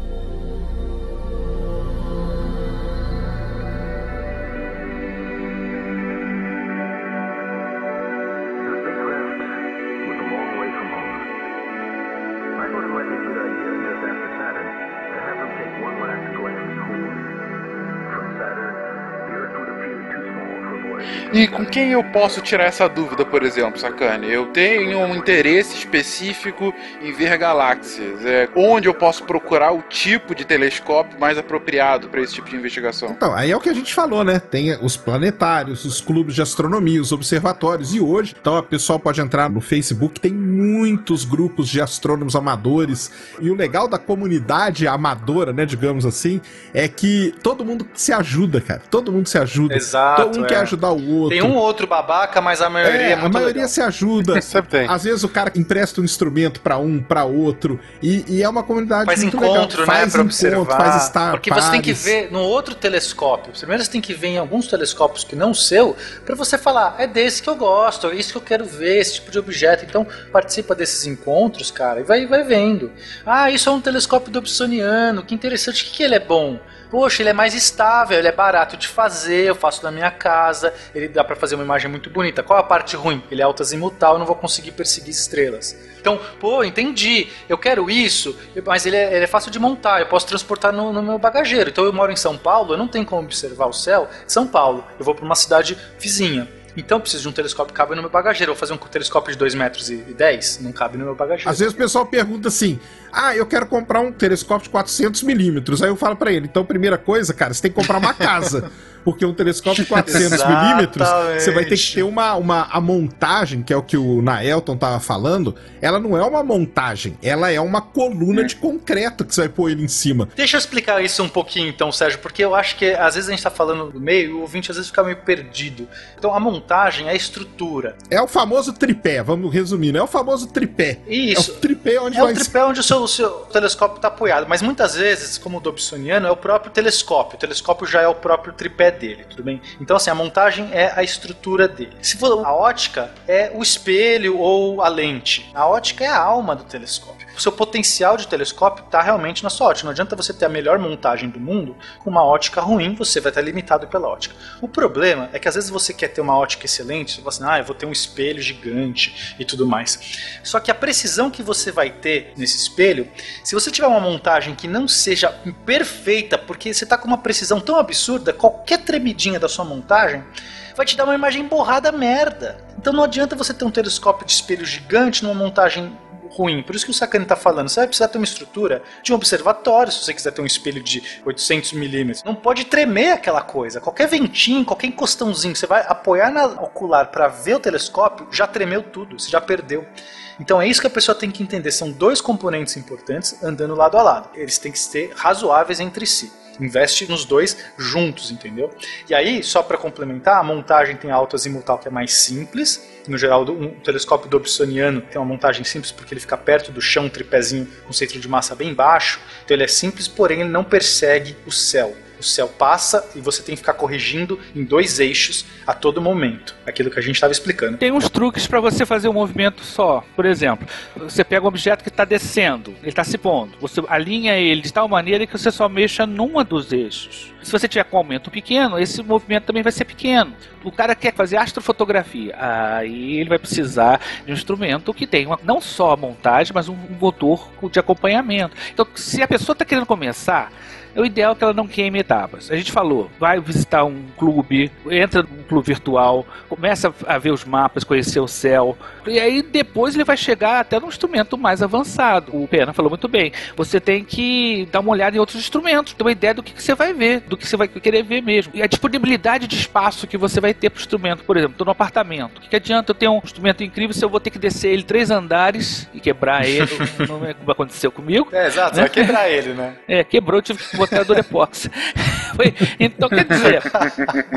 E com quem eu posso tirar essa dúvida, por exemplo, Sacane? Eu tenho um interesse específico em ver galáxias. É, onde eu posso procurar o tipo de telescópio mais apropriado para esse tipo de investigação? Então, aí é o que a gente falou, né? Tem os planetários, os clubes de astronomia, os observatórios. E hoje, então, o pessoal pode entrar no Facebook, tem muitos grupos de astrônomos amadores. E o legal da comunidade amadora, né, digamos assim, é que todo mundo se ajuda, cara. Todo mundo se ajuda. Exato. Todo mundo é. quer ajudar o outro. Tem um outro babaca, mas a maioria é, é A maioria legal. se ajuda. Sempre tem. Às vezes o cara empresta um instrumento para um, para outro. E, e, é uma comunidade faz muito encontro, legal. né, Faz pra encontro, observar. faz estar Porque você tem que ver no outro telescópio. Primeiro você tem que ver em alguns telescópios que não o seu, para você falar, é desse que eu gosto, é isso que eu quero ver, esse tipo de objeto. Então participa desses encontros, cara, e vai, vai vendo. Ah, isso é um telescópio dobsoniano, que interessante, o que, que ele é bom? Poxa, ele é mais estável, ele é barato de fazer, eu faço na minha casa, ele dá para fazer uma imagem muito bonita. Qual a parte ruim? Ele é altazimutal, eu não vou conseguir perseguir estrelas. Então, pô, entendi, eu quero isso, mas ele é, ele é fácil de montar, eu posso transportar no, no, meu bagageiro. Então eu moro em São Paulo, eu não tenho como observar o céu São Paulo, eu vou para uma cidade vizinha. Então eu preciso de um telescópio que cabe no meu bagageiro. Eu vou fazer um telescópio de 2 metros e 10, não cabe no meu bagageiro. Às vezes o pessoal pergunta assim: ah, eu quero comprar um telescópio de 400 milímetros. Aí eu falo para ele: então, primeira coisa, cara, você tem que comprar uma casa. Porque um telescópio de 400 milímetros, você vai ter que ter uma, uma a montagem, que é o que o Naelton tava falando, ela não é uma montagem, ela é uma coluna de concreto que você vai pôr ele em cima. Deixa eu explicar isso um pouquinho então, Sérgio, porque eu acho que às vezes a gente tá falando do meio e o ouvinte às vezes fica meio perdido. Então a montagem é a estrutura. É o famoso tripé, vamos resumindo, é o famoso tripé. Isso. É o tripé onde É vai o tripé onde o seu, o seu telescópio está apoiado, mas muitas vezes, como o Dobsoniano, é o próprio telescópio. O telescópio já é o próprio tripé dele, tudo bem? Então, assim, a montagem é a estrutura dele. Se for a ótica, é o espelho ou a lente. A ótica é a alma do telescópio. Seu potencial de telescópio está realmente na sua ótica. Não adianta você ter a melhor montagem do mundo com uma ótica ruim, você vai estar limitado pela ótica. O problema é que às vezes você quer ter uma ótica excelente, você fala assim, ah, eu vou ter um espelho gigante e tudo mais. Só que a precisão que você vai ter nesse espelho, se você tiver uma montagem que não seja perfeita, porque você está com uma precisão tão absurda, qualquer tremidinha da sua montagem vai te dar uma imagem borrada merda. Então não adianta você ter um telescópio de espelho gigante numa montagem ruim. Por isso que o Sakane está falando, você vai precisar ter uma estrutura de um observatório, se você quiser ter um espelho de 800 milímetros. Não pode tremer aquela coisa. Qualquer ventinho, qualquer encostãozinho, você vai apoiar na ocular para ver o telescópio, já tremeu tudo, você já perdeu. Então é isso que a pessoa tem que entender. São dois componentes importantes andando lado a lado. Eles têm que ser razoáveis entre si. Investe nos dois juntos, entendeu? E aí, só para complementar, a montagem tem a autoazimutal que é mais simples. No geral, um telescópio dobsoniano tem uma montagem simples porque ele fica perto do chão, um tripézinho com centro de massa bem baixo. Então ele é simples, porém ele não persegue o céu. O céu passa e você tem que ficar corrigindo em dois eixos a todo momento. Aquilo que a gente estava explicando. Tem uns truques para você fazer um movimento só. Por exemplo, você pega um objeto que está descendo, ele está se pondo. Você alinha ele de tal maneira que você só mexa numa dos eixos. Se você tiver com aumento pequeno, esse movimento também vai ser pequeno. O cara quer fazer astrofotografia, aí ele vai precisar de um instrumento que tenha não só a montagem, mas um motor de acompanhamento. Então, se a pessoa está querendo começar, o ideal é que ela não queime etapas. A gente falou, vai visitar um clube, entra num clube virtual, começa a ver os mapas, conhecer o céu, e aí depois ele vai chegar até num instrumento mais avançado. O Pena falou muito bem. Você tem que dar uma olhada em outros instrumentos, ter uma ideia do que, você vai ver, do que você vai querer ver mesmo. E a disponibilidade de espaço que você vai ter para o instrumento, por exemplo, estou no apartamento. O que, que adianta eu ter um instrumento incrível se eu vou ter que descer ele três andares e quebrar ele? não é como aconteceu comigo. É, exato, né? vai quebrar ele, né? É, quebrou, tive que botar Durepox. então, quer dizer.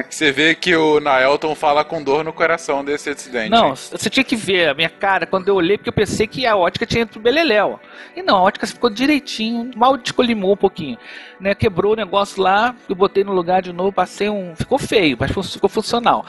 Você vê que o Naelton fala com dor no coração desse acidente. Não, você tinha que ver a minha cara quando eu olhei, porque eu pensei que a ótica tinha ido pro beleléu. E não, a ótica ficou direitinho, mal descolimou um pouquinho. Né? Quebrou o negócio lá, eu botei no lugar de novo, passei um. Ficou feio, mas ficou funcional.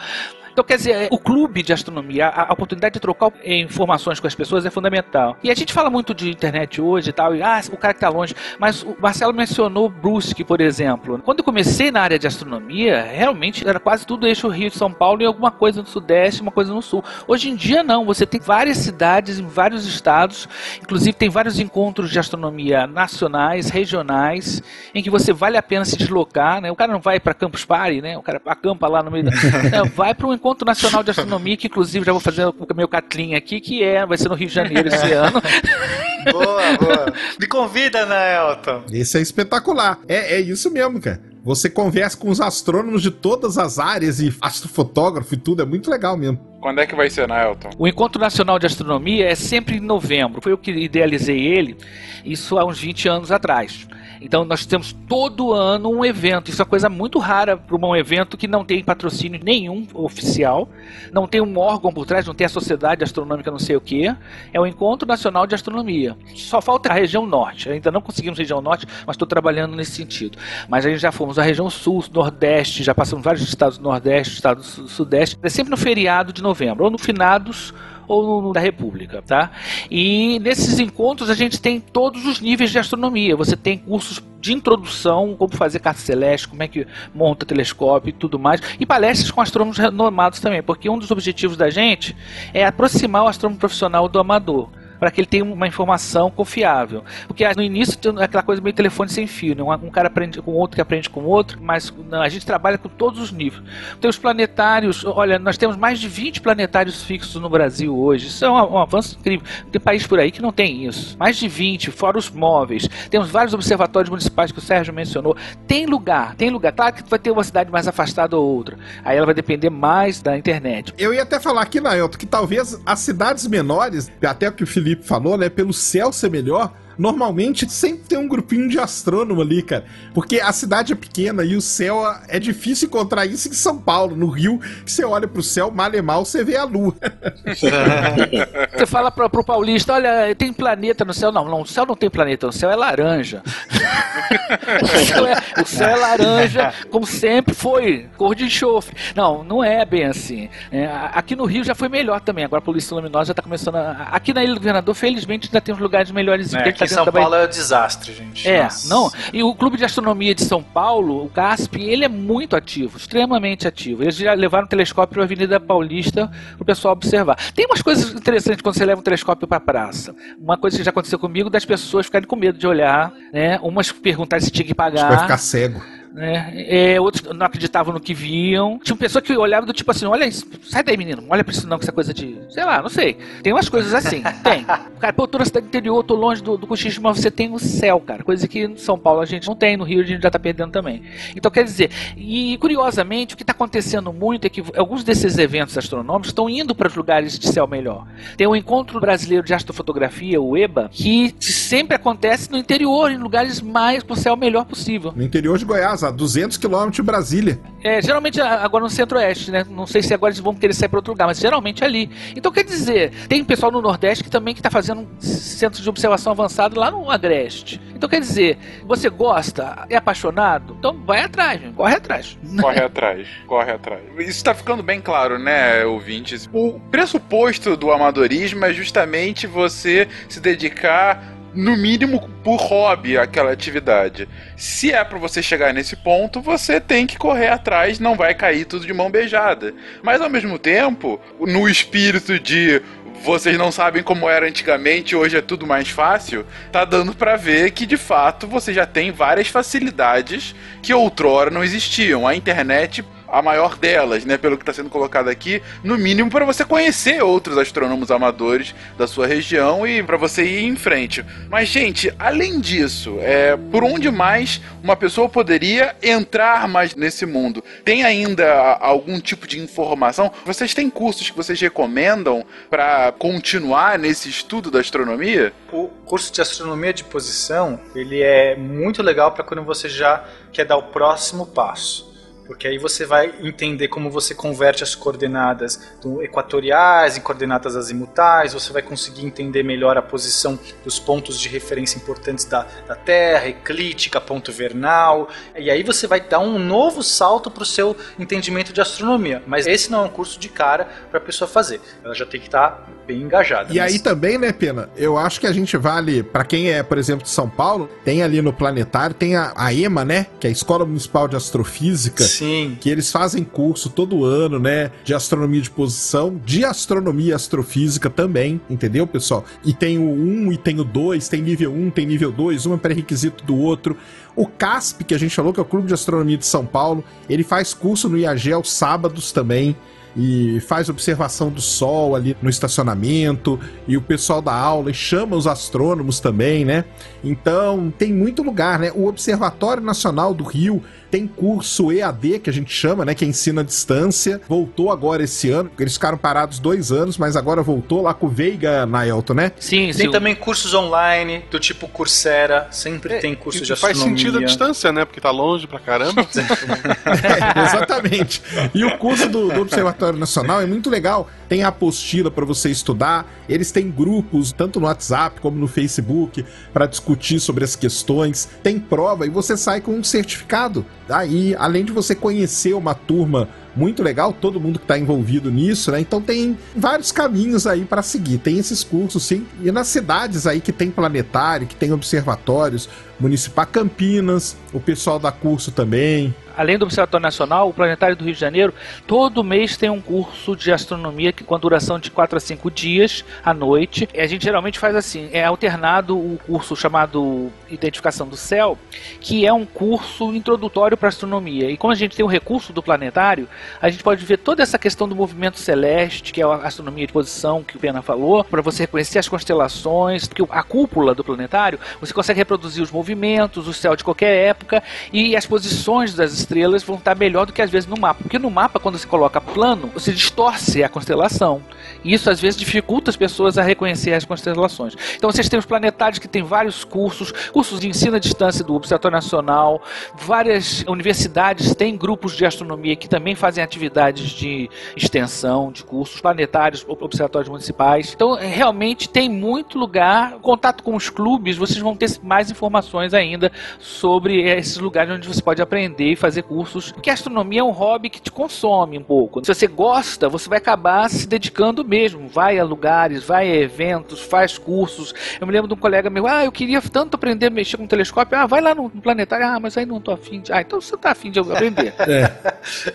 Então, quer dizer, o clube de astronomia, a, a, oportunidade de trocar informações com as pessoas é fundamental. E a gente fala muito de internet hoje e tal, e ah, o cara que está longe. Mas o Marcelo mencionou Brusque, por exemplo. Quando eu comecei na área de astronomia, realmente era quase tudo eixo Rio de São Paulo e alguma coisa no Sudeste, uma coisa no Sul. Hoje em dia, não. Você tem várias cidades em vários estados, inclusive tem vários encontros de astronomia nacionais, regionais, em que você vale a pena se deslocar. Né? O cara não vai para Campus Party, né? o cara acampa lá no meio da. não, vai para um Encontro Nacional de Astronomia, que inclusive já vou fazer o meu catlinho aqui, que é, vai ser no Rio de Janeiro esse ano. boa, boa. Me convida, né, Elton? Esse é espetacular. É, é isso mesmo, cara. Você conversa com os astrônomos de todas as áreas e astrofotógrafo e tudo, é muito legal mesmo. Quando é que vai ser, Naelton? O Encontro Nacional de Astronomia é sempre em novembro. Foi eu que idealizei ele, isso há uns 20 anos atrás. Então nós temos todo ano um evento. Isso é uma coisa muito rara para um evento que não tem patrocínio nenhum oficial, não tem um órgão por trás, não tem a Sociedade Astronômica não sei o que. É o Encontro Nacional de Astronomia. Só falta a região norte. Ainda não conseguimos região norte, mas estou trabalhando nesse sentido. Mas a gente já fomos à região sul, nordeste, já passamos vários estados do nordeste, estados do sudeste. É sempre no feriado de novembro, ou no finados ou no da República, tá? E nesses encontros a gente tem todos os níveis de astronomia. Você tem cursos de introdução, como fazer carta celeste, como é que monta telescópio e tudo mais, e palestras com astrônomos renomados também, porque um dos objetivos da gente é aproximar o astrônomo profissional do amador para que ele tenha uma informação confiável. Porque no início tem aquela coisa meio telefone sem fio, né? um cara aprende com outro que aprende com outro, mas não, a gente trabalha com todos os níveis. Tem os planetários, olha, nós temos mais de 20 planetários fixos no Brasil hoje. Isso é um, um avanço incrível. Tem país por aí que não tem isso. Mais de 20, fora os móveis. Temos vários observatórios municipais que o Sérgio mencionou. Tem lugar, tem lugar. Claro que vai ter uma cidade mais afastada ou outra. Aí ela vai depender mais da internet. Eu ia até falar aqui, Naelto, que talvez as cidades menores, até o que o Felipe falou, né, pelo céu ser melhor, normalmente sempre tem um grupinho de astrônomo ali, cara. Porque a cidade é pequena e o céu é difícil encontrar isso em São Paulo. No Rio, que você olha pro céu, mal e mal, você vê a lua. você fala pro, pro paulista, olha, tem planeta no céu. Não, não, o céu não tem planeta, o céu é laranja. o, céu é, o céu é laranja, como sempre foi, cor de enxofre. Não, não é bem assim. É, aqui no Rio já foi melhor também. Agora a Polícia Luminosa já tá começando a... Aqui na Ilha do Governador, felizmente, ainda tem uns lugares melhores. É, aqui em São Paulo é um desastre, gente. É, Nossa. não. E o Clube de Astronomia de São Paulo, o CASP, ele é muito ativo, extremamente ativo. Eles já levaram um telescópio para a Avenida Paulista para o pessoal observar. Tem umas coisas interessantes quando você leva um telescópio para a praça. Uma coisa que já aconteceu comigo, das pessoas ficarem com medo de olhar, né? Umas perguntarem se tinha que pagar. Vai ficar cego né? É, outros não acreditavam no que viam. Tinha pessoa que olhava do tipo assim: olha isso, sai daí, menino, olha pra isso não, que essa coisa de. Sei lá, não sei. Tem umas coisas assim, tem. Cara, pô, eu tô na cidade interior, tô longe do, do cochicho, mas você tem o céu, cara. Coisa que em São Paulo a gente não tem, no Rio a gente já tá perdendo também. Então, quer dizer, e curiosamente, o que tá acontecendo muito é que alguns desses eventos astronômicos estão indo para os lugares de céu melhor. Tem o Encontro Brasileiro de Astrofotografia, o EBA, que sempre acontece no interior, em lugares mais com céu melhor possível. No interior de Goiás, a 200 quilômetros de Brasília. É, geralmente agora no centro-oeste, né? Não sei se agora eles vão querer sair para outro lugar, mas geralmente é ali. Então quer dizer, tem pessoal no Nordeste que também que está fazendo centros de observação avançado lá no Agreste. Então quer dizer, você gosta, é apaixonado, então vai atrás, corre atrás. Corre atrás, corre atrás. Isso está ficando bem claro, né, ouvintes? O pressuposto do amadorismo é justamente você se dedicar no mínimo por hobby aquela atividade. Se é para você chegar nesse ponto, você tem que correr atrás, não vai cair tudo de mão beijada. Mas ao mesmo tempo, no espírito de vocês não sabem como era antigamente, hoje é tudo mais fácil, tá dando para ver que de fato você já tem várias facilidades que outrora não existiam. A internet a maior delas, né, pelo que está sendo colocado aqui, no mínimo para você conhecer outros astrônomos amadores da sua região e para você ir em frente. Mas gente, além disso, é, por onde mais uma pessoa poderia entrar mais nesse mundo? Tem ainda algum tipo de informação? Vocês têm cursos que vocês recomendam para continuar nesse estudo da astronomia? O curso de astronomia de posição ele é muito legal para quando você já quer dar o próximo passo. Porque aí você vai entender como você converte as coordenadas equatoriais em coordenadas azimutais, você vai conseguir entender melhor a posição dos pontos de referência importantes da, da Terra, eclíptica, ponto vernal, e aí você vai dar um novo salto para o seu entendimento de astronomia. Mas esse não é um curso de cara para a pessoa fazer, ela já tem que estar tá bem engajada. E mas... aí também, né, Pena? Eu acho que a gente vale, para quem é, por exemplo, de São Paulo, tem ali no planetário, tem a, a EMA, né, que é a Escola Municipal de Astrofísica. Sim. Que eles fazem curso todo ano, né? De astronomia de posição, de astronomia e astrofísica também, entendeu, pessoal? E tem o 1 e tem o 2, tem nível 1, tem nível 2, um é pré-requisito do outro. O CASP, que a gente falou, que é o Clube de Astronomia de São Paulo, ele faz curso no IAGEL sábados também e faz observação do Sol ali no estacionamento, e o pessoal da aula e chama os astrônomos também, né? Então tem muito lugar, né? O Observatório Nacional do Rio tem curso EAD, que a gente chama, né? Que é ensino à distância. Voltou agora esse ano. Eles ficaram parados dois anos, mas agora voltou lá com o Veiga, Naelton, né? Sim, sim. Tem também cursos online, do tipo Coursera. Sempre é, tem curso de astronomia. Faz sentido a distância, né? Porque tá longe pra caramba. é, exatamente. E o curso do, do Observatório Nacional é muito legal. Tem a apostila para você estudar. Eles têm grupos, tanto no WhatsApp como no Facebook, para discutir sobre as questões. Tem prova e você sai com um certificado. Aí, além de você conhecer uma turma muito legal, todo mundo que está envolvido nisso, né? Então tem vários caminhos aí para seguir. Tem esses cursos, sim. E nas cidades aí que tem planetário, que tem observatórios, Municipal Campinas, o pessoal da curso também. Além do Observatório Nacional, o Planetário do Rio de Janeiro, todo mês tem um curso de astronomia que, com duração de 4 a 5 dias à noite. E a gente geralmente faz assim: é alternado o curso chamado Identificação do Céu, que é um curso introdutório para astronomia. E como a gente tem o recurso do planetário, a gente pode ver toda essa questão do movimento celeste, que é a astronomia de posição que o Pena falou, para você reconhecer as constelações, porque a cúpula do planetário, você consegue reproduzir os movimentos, o céu de qualquer época e as posições das estrelas vão estar melhor do que às vezes no mapa. Porque no mapa, quando você coloca plano, você distorce a constelação. E isso às vezes dificulta as pessoas a reconhecer as constelações. Então vocês têm os planetários que têm vários cursos, cursos de ensino à distância do Observatório Nacional, várias universidades têm grupos de astronomia que também fazem atividades de extensão, de cursos planetários, observatórios municipais. Então realmente tem muito lugar, contato com os clubes, vocês vão ter mais informações ainda sobre esses lugares onde você pode aprender e fazer cursos, porque a astronomia é um hobby que te consome um pouco. Se você gosta, você vai acabar se dedicando mesmo, vai a lugares, vai a eventos, faz cursos. Eu me lembro de um colega meu, ah, eu queria tanto aprender a mexer com um telescópio, ah, vai lá no planetário, ah, mas aí não tô afim de. Ah, então você tá afim de aprender. É.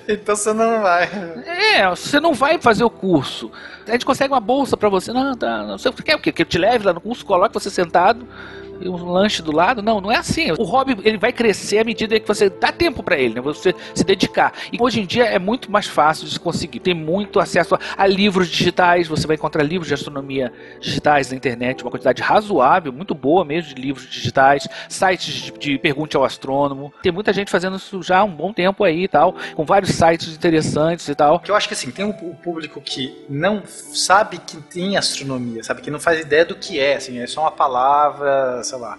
então você não vai. É, você não vai fazer o curso. A gente consegue uma bolsa para você. Não, tá. Não, você quer o quê? Que eu te leve lá no curso, coloque você sentado um lanche do lado. Não, não é assim. O hobby ele vai crescer à medida que você dá tempo para ele, né? Você se dedicar. E hoje em dia é muito mais fácil de se conseguir. Tem muito acesso a, a livros digitais. Você vai encontrar livros de astronomia digitais na internet, uma quantidade razoável, muito boa mesmo de livros digitais, sites de, de pergunte ao astrônomo. Tem muita gente fazendo isso já há um bom tempo aí e tal, com vários sites interessantes e tal. Que eu acho que assim, tem um público que não sabe que tem astronomia, sabe que não faz ideia do que é, assim, é só uma palavra, lá.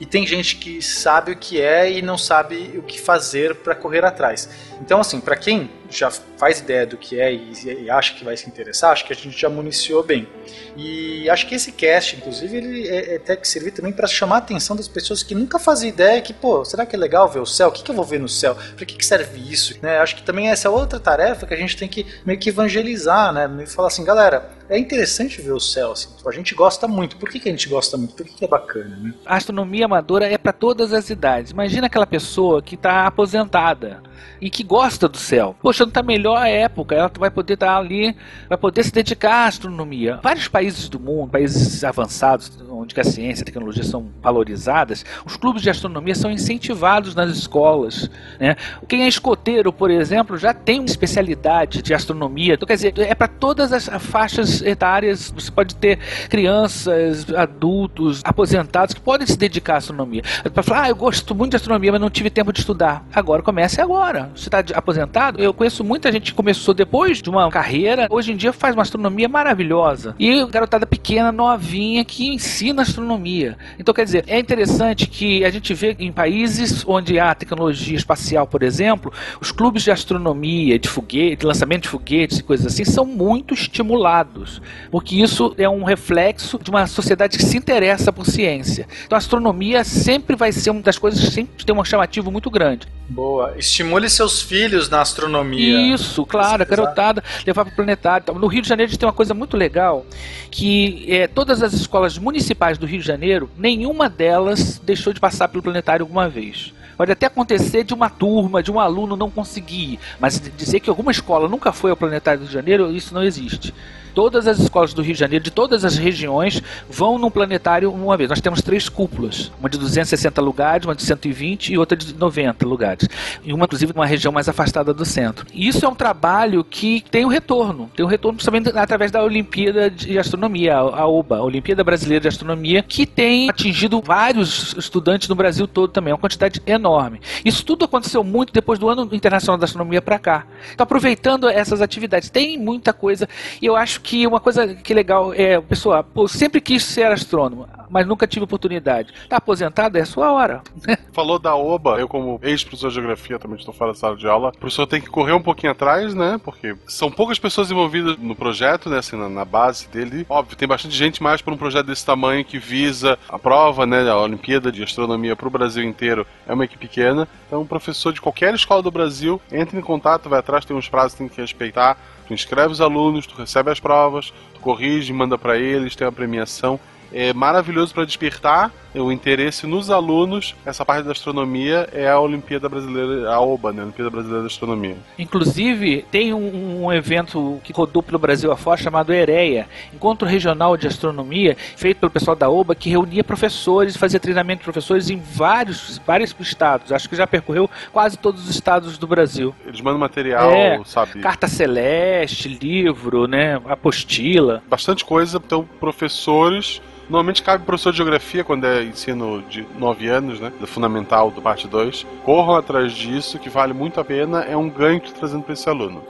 E tem gente que sabe o que é e não sabe o que fazer para correr atrás. Então, assim, para quem já faz ideia do que é e, e, acha que vai se interessar, acho que a gente já municiou bem. E acho que esse cast, inclusive, ele é, é até que servir também para chamar a atenção das pessoas que nunca fazem ideia que, pô, será que é legal ver o céu? O que, que eu vou ver no céu? Para que, que serve isso? Né? Acho que também essa é outra tarefa que a gente tem que meio que evangelizar, né? Meio falar assim, galera, é interessante ver o céu, assim, a gente gosta muito. Por que, que a gente gosta muito? Por que, que é bacana, né? A astronomia amadora é para todas as idades. Imagina aquela pessoa que está aposentada e que gosta do céu. Poxa, não está melhor a época, ela vai poder estar tá ali, vai poder se dedicar à astronomia. Vários países do mundo, países avançados, onde a ciência e a tecnologia são valorizadas, os clubes de astronomia são incentivados nas escolas. Né? Quem é escoteiro, por exemplo, já tem uma especialidade de astronomia. Então, quer dizer, é para todas as faixas etárias. Você pode ter crianças, adultos, aposentados que podem se dedicar à astronomia. Para falar, ah, eu gosto muito de astronomia, mas não tive tempo de estudar. Agora comece agora. Você está aposentado? Eu conheço muita gente que começou depois de uma carreira, hoje em dia faz uma astronomia maravilhosa. E garotada pequena, novinha, que ensina astronomia. Então, quer dizer, é interessante que a gente vê em países onde há tecnologia espacial, por exemplo, os clubes de astronomia, de foguete, de lançamento de foguetes e coisas assim, são muito estimulados. Porque isso é um reflexo de uma sociedade que se interessa por ciência. Então, a astronomia sempre vai ser uma das coisas que sempre tem um chamativo muito grande. Boa. Estimule seus filhos na astronomia. Isso, claro, a garotada, levar para o planetário. No Rio de Janeiro a gente tem uma coisa muito legal, que é, todas as escolas municipais do Rio de Janeiro, nenhuma delas deixou de passar pelo planetário alguma vez. Pode até acontecer de uma turma, de um aluno não conseguir, mas dizer que alguma escola nunca foi ao planetário do Rio de Janeiro, isso não existe. Todas as escolas do Rio de Janeiro, de todas as regiões, vão num planetário uma vez. Nós temos três cúpulas: uma de 260 lugares, uma de 120 e outra de 90 lugares. E uma, inclusive, numa região mais afastada do centro. E isso é um trabalho que tem um retorno. Tem um retorno principalmente através da Olimpíada de Astronomia, a OBA, a Olimpíada Brasileira de Astronomia, que tem atingido vários estudantes no Brasil todo também, uma quantidade enorme. Isso tudo aconteceu muito depois do Ano Internacional da Astronomia para cá. Então, aproveitando essas atividades, tem muita coisa. E eu acho que uma coisa que legal é, pessoal, pô, sempre quis ser astrônomo, mas nunca tive oportunidade. Tá aposentado? É a sua hora. Falou da OBA, eu como ex-professor de geografia também estou fora da sala de aula. O professor tem que correr um pouquinho atrás, né? Porque são poucas pessoas envolvidas no projeto, né? Assim, na, na base dele. Óbvio, tem bastante gente mais para um projeto desse tamanho que visa a prova, né? A Olimpíada de Astronomia para o Brasil inteiro. É uma equipe pequena. Então, um professor de qualquer escola do Brasil, entre em contato, vai atrás, tem uns prazos que tem que respeitar tu inscreve os alunos, tu recebe as provas, tu corrige, manda para eles, tem a premiação. é maravilhoso para despertar o interesse nos alunos. Essa parte da astronomia é a Olimpíada Brasileira, a OBA, né? Olimpíada Brasileira de Astronomia. Inclusive, tem um, um evento que rodou pelo Brasil afora chamado EREA, Encontro Regional de Astronomia, feito pelo pessoal da OBA, que reunia professores, fazia treinamento de professores em vários, vários estados. Acho que já percorreu quase todos os estados do Brasil. Eles mandam material, É, sabe? Carta celeste, livro, né? Apostila. Bastante coisa, então professores. Normalmente cabe professor de geografia quando é ensino de 9 anos, né? Do fundamental, do parte 2. Corram atrás disso, que vale muito a pena, é um ganho que trazendo para esse aluno.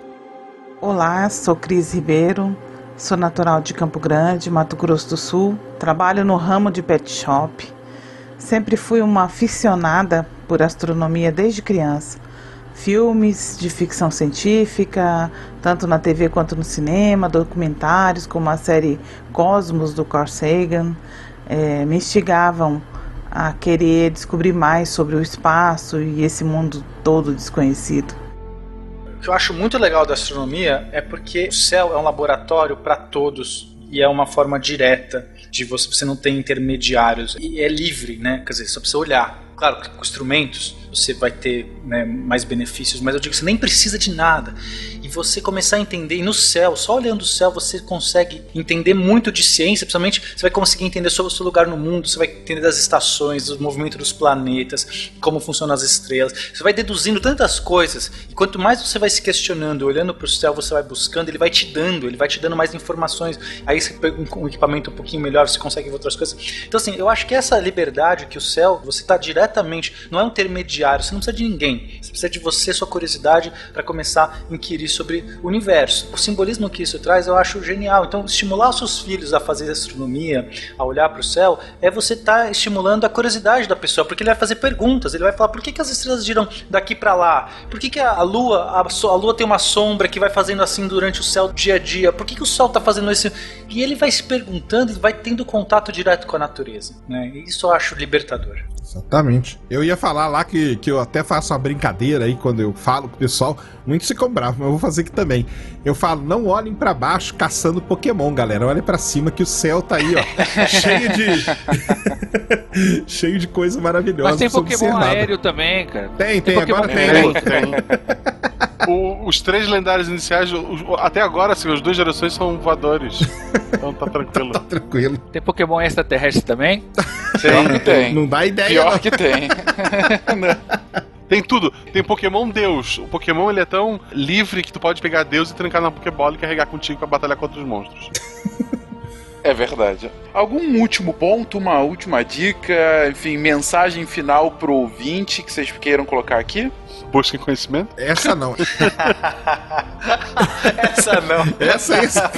Olá, sou Cris Ribeiro, sou natural de Campo Grande, Mato Grosso do Sul, trabalho no ramo de pet shop. Sempre fui uma aficionada por astronomia desde criança. Filmes de ficção científica, tanto na TV quanto no cinema, documentários como a série Cosmos do Carl Sagan, eh, me instigavam a querer descobrir mais sobre o espaço e esse mundo todo desconhecido. O que eu acho muito legal da astronomia é porque o céu é um laboratório para todos e é uma forma direta de você, você não tem intermediários e é livre, né? Quer dizer, só precisa olhar. Claro com instrumentos você vai ter né, mais benefícios, mas eu digo que você nem precisa de nada. E você começar a entender, e no céu, só olhando o céu, você consegue entender muito de ciência, principalmente você vai conseguir entender sobre o seu lugar no mundo, você vai entender das estações, do movimento dos planetas, como funcionam as estrelas. Você vai deduzindo tantas coisas, e quanto mais você vai se questionando, olhando para o céu, você vai buscando, ele vai te dando, ele vai te dando mais informações. Aí você pega um, equipamento um pouquinho melhor, você consegue ver outras coisas. Então, assim, eu acho que essa liberdade que o céu, você está diretamente, não é um intermediário, você não precisa de ninguém. Você precisa de você, sua curiosidade, para começar a inquirir sobre o universo. O simbolismo que isso traz eu acho genial. Então, estimular os seus filhos a fazer astronomia, a olhar para o céu, é você estar tá estimulando a curiosidade da pessoa, porque ele vai fazer perguntas, ele vai falar por que, que as estrelas giram daqui para lá? Por que, que a lua, a, a, lua tem uma sombra que vai fazendo assim durante o céu dia a dia? Por que, que o sol está fazendo isso? E ele vai se perguntando, ele vai tendo contato direto com a natureza. Né? Isso eu acho libertador. Exatamente. Eu ia falar lá que, que eu até faço uma brincadeira aí quando eu falo com o pessoal. Muitos ficam bravos, mas eu vou fazer aqui também. Eu falo, não olhem para baixo caçando Pokémon, galera. Olhem para cima que o céu tá aí, ó. cheio de. cheio de coisa maravilhosa. Mas tem Pokémon aéreo também, cara. Tem, tem, tem agora tem. Tem, tem. O, os três lendários iniciais, os, até agora, assim, as duas gerações são voadores. Então tá tranquilo. tá tranquilo. Tem Pokémon extraterrestre também? Tem, tem. Não dá ideia. Pior que tem. Tem tudo. Tem Pokémon Deus. O Pokémon ele é tão livre que tu pode pegar Deus e trancar na Pokébola e carregar contigo pra batalhar contra os monstros. É verdade. Algum último ponto, uma última dica, enfim, mensagem final pro ouvinte que vocês queiram colocar aqui? Busquem conhecimento? Essa não. Essa não. Essa, essa.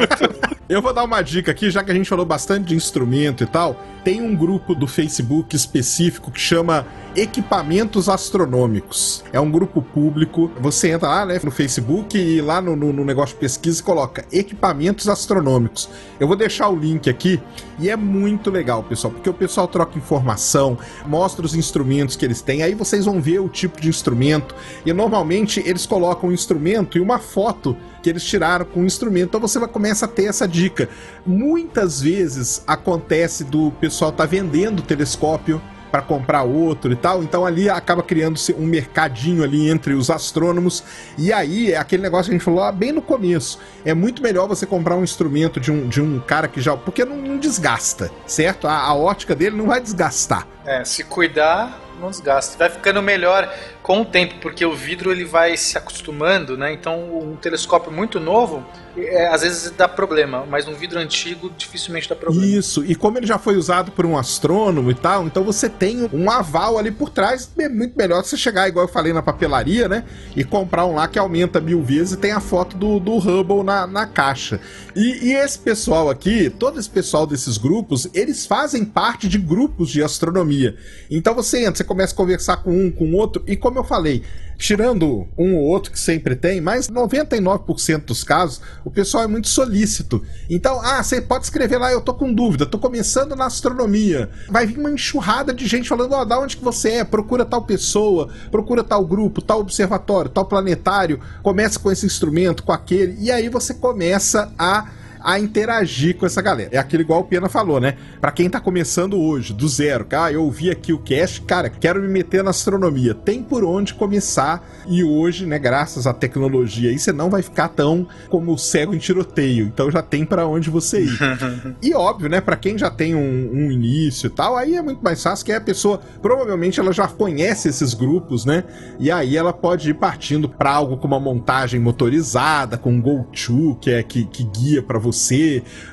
Eu vou dar uma dica aqui, já que a gente falou bastante de instrumento e tal. Tem um grupo do Facebook específico que chama Equipamentos Astronômicos. É um grupo público. Você entra lá, né, no Facebook e lá no, no, no negócio de pesquisa coloca Equipamentos Astronômicos. Eu vou deixar o link aqui e é muito legal, pessoal, porque o pessoal troca informação, mostra os instrumentos que eles têm. Aí vocês vão ver o tipo de instrumento. E normalmente eles colocam um instrumento e uma foto que eles tiraram com o instrumento. Então você vai começa a ter essa dica. Muitas vezes acontece do pessoal tá vendendo telescópio para comprar outro e tal. Então ali acaba criando-se um mercadinho ali entre os astrônomos. E aí é aquele negócio que a gente falou lá bem no começo. É muito melhor você comprar um instrumento de um, de um cara que já. Porque não, não desgasta, certo? A, a ótica dele não vai desgastar. É, se cuidar, não desgasta. Vai ficando melhor com o tempo, porque o vidro ele vai se acostumando, né? Então um telescópio muito novo, é, às vezes dá problema, mas um vidro antigo dificilmente dá problema. Isso, e como ele já foi usado por um astrônomo e tal, então você tem um aval ali por trás, é muito melhor você chegar, igual eu falei, na papelaria, né? E comprar um lá que aumenta mil vezes e tem a foto do, do Hubble na, na caixa. E, e esse pessoal aqui, todo esse pessoal desses grupos, eles fazem parte de grupos de astronomia. Então você entra, você começa a conversar com um, com outro, e como eu falei, tirando um ou outro que sempre tem, mas 99% dos casos, o pessoal é muito solícito. Então, ah, você pode escrever lá, eu tô com dúvida, tô começando na astronomia. Vai vir uma enxurrada de gente falando, ó, oh, da onde que você é? Procura tal pessoa, procura tal grupo, tal observatório, tal planetário, começa com esse instrumento, com aquele, e aí você começa a a interagir com essa galera. É aquilo igual o Pena falou, né? Pra quem tá começando hoje, do zero, cara, eu ouvi aqui o cast, cara, quero me meter na astronomia. Tem por onde começar e hoje, né, graças à tecnologia aí, você não vai ficar tão como cego em tiroteio. Então já tem para onde você ir. e óbvio, né, para quem já tem um, um, início e tal, aí é muito mais fácil que a pessoa, provavelmente ela já conhece esses grupos, né? E aí ela pode ir partindo para algo com uma montagem motorizada, com um go-to, que é que, que guia para você,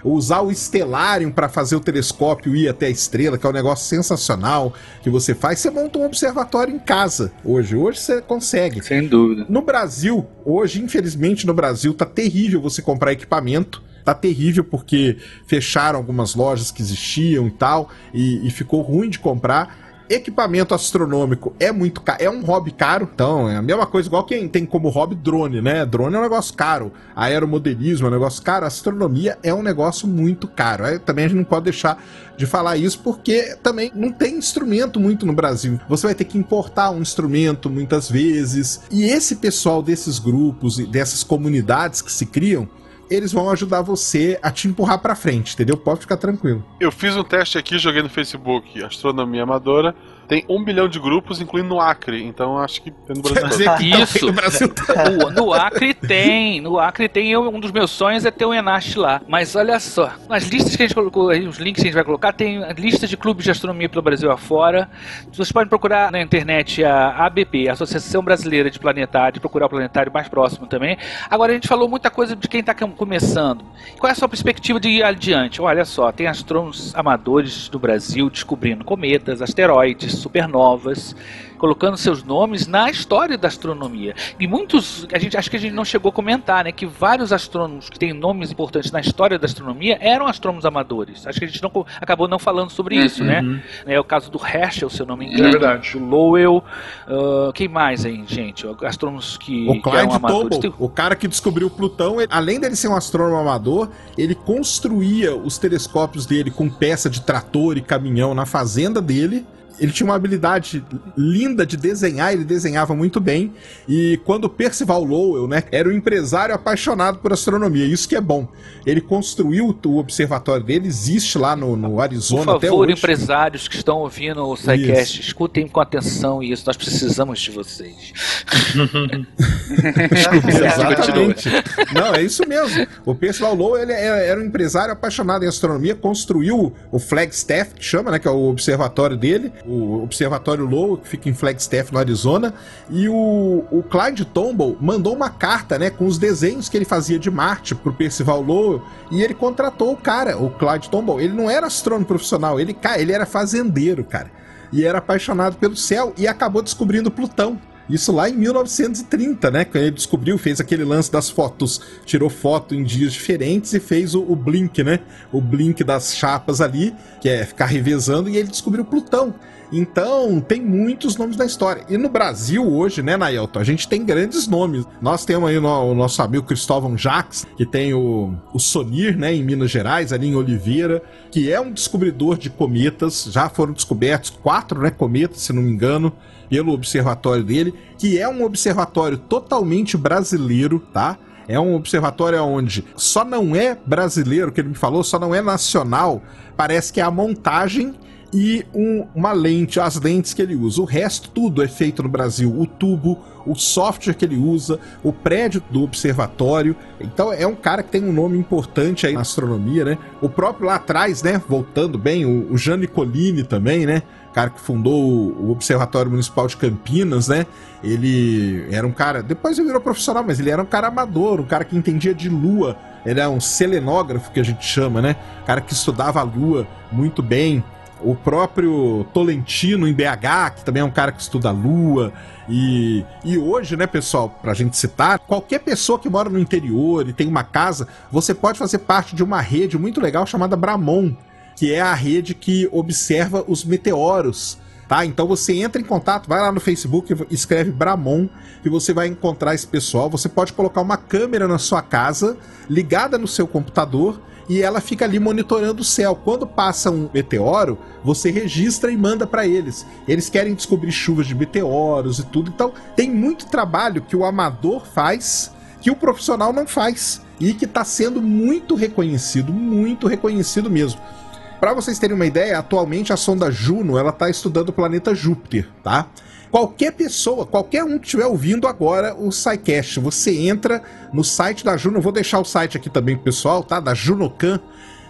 usar o Stellarium para fazer o telescópio ir até a estrela, que é um negócio sensacional que você faz. Você monta um observatório em casa hoje. Hoje você consegue. Sem dúvida. No Brasil, hoje, infelizmente, no Brasil, tá terrível você comprar equipamento tá terrível porque fecharam algumas lojas que existiam e tal, e, e, ficou ruim de comprar equipamento astronômico é muito caro, é um hobby caro, então é a mesma coisa igual quem tem como hobby drone, né? Drone é um negócio caro, aeromodelismo é um negócio caro, astronomia é um negócio muito caro. Também a gente não pode deixar de falar isso porque também não tem instrumento muito no Brasil. Você vai ter que importar um instrumento muitas vezes. E esse pessoal desses grupos e dessas comunidades que se criam, eles vão ajudar você a te empurrar para frente, entendeu? Pode ficar tranquilo. Eu fiz um teste aqui, joguei no Facebook Astronomia Amadora tem um bilhão de grupos, incluindo no Acre. Então acho que tem no Brasil todo. Isso. No, Brasil todo. no Acre tem. No Acre tem. Eu, um dos meus sonhos é ter um Enache lá. Mas olha só. Nas listas que a gente colocou aí, os links que a gente vai colocar, tem listas de clubes de astronomia pelo Brasil afora. Vocês podem procurar na internet a ABP, Associação Brasileira de Planetário, procurar o planetário mais próximo também. Agora a gente falou muita coisa de quem está começando. Qual é a sua perspectiva de ir adiante? Olha só, tem astrônomos amadores do Brasil descobrindo cometas, asteroides, supernovas, colocando seus nomes na história da astronomia. E muitos, a gente acho que a gente não chegou a comentar, né, que vários astrônomos que têm nomes importantes na história da astronomia eram astrônomos amadores. Acho que a gente não, acabou não falando sobre uhum. isso, né? É o caso do Herschel, se eu não me engano, é verdade. Lowell, uh, quem mais aí, gente? Astrônomos que, o Clyde que eram amadores. O cara que descobriu Plutão, ele, além dele ser um astrônomo amador, ele construía os telescópios dele com peça de trator e caminhão na fazenda dele ele tinha uma habilidade linda de desenhar, ele desenhava muito bem. E quando Percival Lowell, né, era um empresário apaixonado por astronomia, isso que é bom. Ele construiu o observatório dele, existe lá no, no Arizona até hoje. Por favor, empresários que estão ouvindo o SciCast, escutem com atenção isso, nós precisamos de vocês. Exatamente. Não, é isso mesmo. O Percival Lowell ele era um empresário apaixonado em astronomia, construiu o Flagstaff, que chama, né, que é o observatório dele, o Observatório Lowell, que fica em Flagstaff, no Arizona, e o, o Clyde Tombaugh mandou uma carta, né, com os desenhos que ele fazia de Marte pro Percival Lowell, e ele contratou o cara, o Clyde Tombaugh. Ele não era astrônomo profissional, ele, ele era fazendeiro, cara. E era apaixonado pelo céu e acabou descobrindo Plutão. Isso lá em 1930, né? Quando ele descobriu, fez aquele lance das fotos, tirou foto em dias diferentes e fez o, o blink, né? O blink das chapas ali, que é ficar revezando, e ele descobriu Plutão. Então, tem muitos nomes da história. E no Brasil hoje, né, Naelton, a gente tem grandes nomes. Nós temos aí o, o nosso amigo Cristóvão Jacques, que tem o, o Sonir, né, em Minas Gerais, ali em Oliveira, que é um descobridor de cometas. Já foram descobertos quatro, né, cometas, se não me engano, pelo observatório dele, que é um observatório totalmente brasileiro, tá? É um observatório onde só não é brasileiro, que ele me falou, só não é nacional. Parece que é a montagem e um, uma lente, as lentes que ele usa. O resto, tudo é feito no Brasil. O tubo, o software que ele usa, o prédio do observatório. Então é um cara que tem um nome importante aí na astronomia, né? O próprio lá atrás, né? Voltando bem, o, o Jean Nicolini também, né? cara que fundou o Observatório Municipal de Campinas, né? Ele era um cara. Depois ele virou profissional, mas ele era um cara amador, um cara que entendia de lua. Ele é um selenógrafo que a gente chama, né? Cara que estudava a lua muito bem o próprio Tolentino em BH, que também é um cara que estuda a lua. E, e hoje, né, pessoal, pra gente citar, qualquer pessoa que mora no interior e tem uma casa, você pode fazer parte de uma rede muito legal chamada Bramon, que é a rede que observa os meteoros. Tá? Então você entra em contato, vai lá no Facebook, escreve Bramon, e você vai encontrar esse pessoal. Você pode colocar uma câmera na sua casa, ligada no seu computador, e ela fica ali monitorando o céu. Quando passa um meteoro, você registra e manda para eles. Eles querem descobrir chuvas de meteoros e tudo. Então, tem muito trabalho que o amador faz que o profissional não faz. e que está sendo muito reconhecido, muito reconhecido mesmo. Para vocês terem uma ideia, atualmente a sonda Juno ela está estudando o planeta Júpiter, tá? Qualquer pessoa, qualquer um que estiver ouvindo agora o SciCast, você entra no site da Juno, vou deixar o site aqui também pessoal, tá? Da Junocan.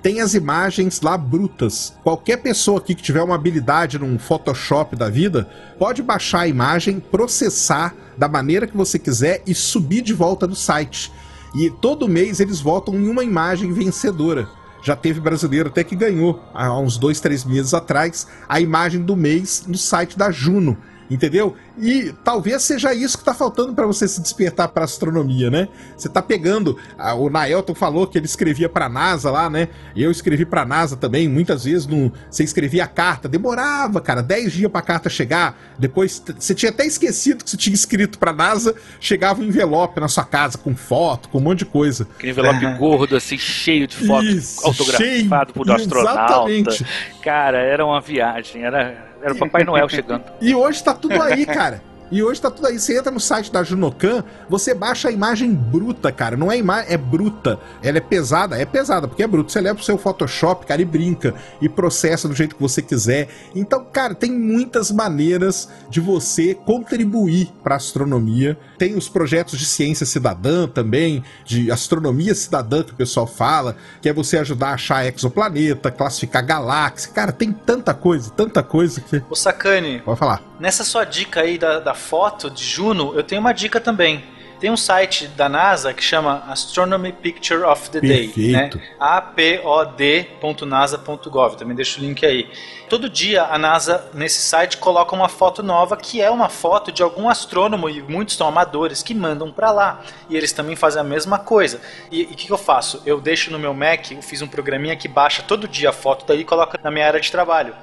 Tem as imagens lá brutas. Qualquer pessoa aqui que tiver uma habilidade num Photoshop da vida, pode baixar a imagem, processar da maneira que você quiser e subir de volta no site. E todo mês eles votam em uma imagem vencedora. Já teve brasileiro até que ganhou, há uns dois, três meses atrás, a imagem do mês no site da Juno entendeu? E talvez seja isso que está faltando para você se despertar para astronomia, né? Você está pegando, a, o Naelton falou que ele escrevia para a NASA lá, né? Eu escrevi para a NASA também, muitas vezes no, você escrevia a carta, demorava, cara, 10 dias para a carta chegar. Depois você tinha até esquecido que você tinha escrito para a NASA, chegava um envelope na sua casa com foto, com um monte de coisa. Aquele envelope é. gordo assim, cheio de fotos, Isso, autografado cheio, por astronauta. Exatamente. Cara, era uma viagem, era era o Papai Noel chegando. E hoje tá tudo aí, cara. E hoje tá tudo aí. Você entra no site da Junocan, você baixa a imagem bruta, cara. Não é imagem, é bruta. Ela é pesada, é pesada, porque é bruta. Você leva pro seu Photoshop, cara, e brinca. E processa do jeito que você quiser. Então, cara, tem muitas maneiras de você contribuir pra astronomia. Tem os projetos de ciência cidadã também, de astronomia cidadã que o pessoal fala, que é você ajudar a achar exoplaneta, classificar galáxia. Cara, tem tanta coisa, tanta coisa que. O Sacane. Pode falar. Nessa sua dica aí da, da foto de Juno, eu tenho uma dica também. Tem um site da NASA que chama Astronomy Picture of the Day, né? apod.nasa.gov. Também deixo o link aí. Todo dia a NASA nesse site coloca uma foto nova que é uma foto de algum astrônomo e muitos são amadores que mandam para lá. E eles também fazem a mesma coisa. E o que, que eu faço? Eu deixo no meu Mac, eu fiz um programinha que baixa todo dia a foto daí e coloca na minha área de trabalho.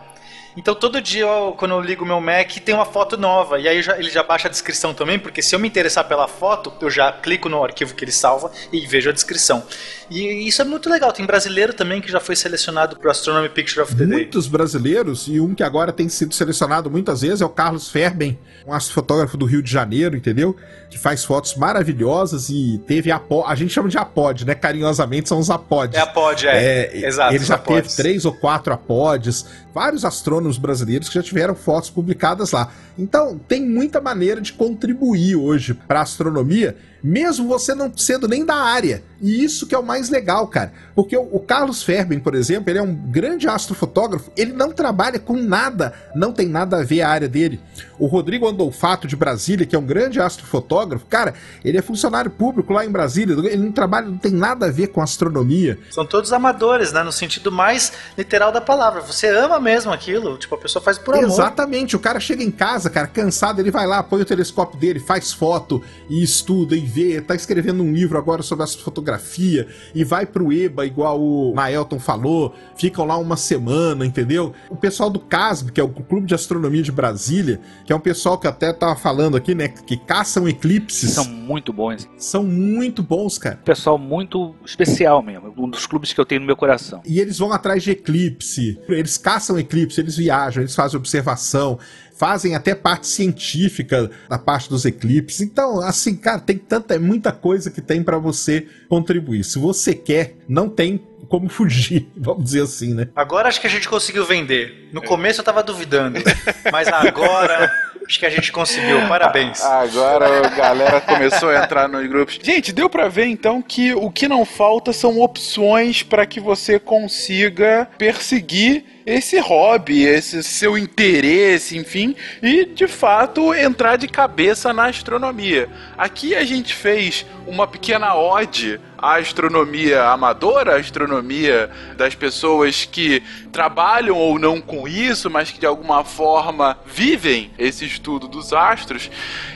Então todo dia, eu, quando eu ligo meu Mac, tem uma foto nova. E aí já, ele já baixa a descrição também, porque se eu me interessar pela foto, eu já clico no arquivo que ele salva e vejo a descrição. E isso é muito legal. Tem brasileiro também que já foi selecionado para o Astronomy Picture of the Day. Muitos brasileiros, e um que agora tem sido selecionado muitas vezes é o Carlos Ferben, um astrofotógrafo do Rio de Janeiro, entendeu? Que faz fotos maravilhosas e teve a a gente chama de apod, né? Carinhosamente são os apods. É apod, é. é Exato. Ele já teve três ou quatro apods, vários astrônomos brasileiros que já tiveram fotos publicadas lá. Então, tem muita maneira de contribuir hoje para a astronomia mesmo você não sendo nem da área. E isso que é o mais legal, cara. Porque o, Carlos Ferben, por exemplo, ele é um grande astrofotógrafo, ele não trabalha com nada, não tem nada a ver a área dele. O Rodrigo Andolfato de Brasília, que é um grande astrofotógrafo, cara, ele é funcionário público lá em Brasília, ele não trabalha, não tem nada a ver com astronomia. São todos amadores, né, no sentido mais literal da palavra. Você ama mesmo aquilo, tipo, a pessoa faz por amor. Exatamente, o cara chega em casa, cara, cansado, ele vai lá, põe o telescópio dele, faz foto e estuda e vê, tá escrevendo um livro agora sobre astrofotografia e vai pro EBA, igual o Naelton falou, ficam lá uma semana, entendeu? O pessoal do CASB, que é o Clube de Astronomia de Brasília, que é um pessoal que até tava falando aqui, né, que caçam eclipses. São muito bons. São muito bons, cara. Pessoal muito especial mesmo, um dos clubes que eu tenho no meu coração. E eles vão atrás de eclipse, eles caçam eclipse, eles viajam, eles fazem observação, fazem até parte científica da parte dos eclipses. Então, assim, cara, tem tanta, é muita coisa que tem para você contribuir. Se você quer, não tem como fugir, vamos dizer assim, né? Agora acho que a gente conseguiu vender. No começo eu tava duvidando, mas agora Acho que a gente conseguiu, parabéns. Agora a galera começou a entrar nos grupos. Gente, deu para ver então que o que não falta são opções para que você consiga perseguir esse hobby, esse seu interesse, enfim, e de fato entrar de cabeça na astronomia. Aqui a gente fez uma pequena ode à astronomia amadora, a astronomia das pessoas que trabalham ou não com isso, mas que de alguma forma vivem esse estudo dos astros,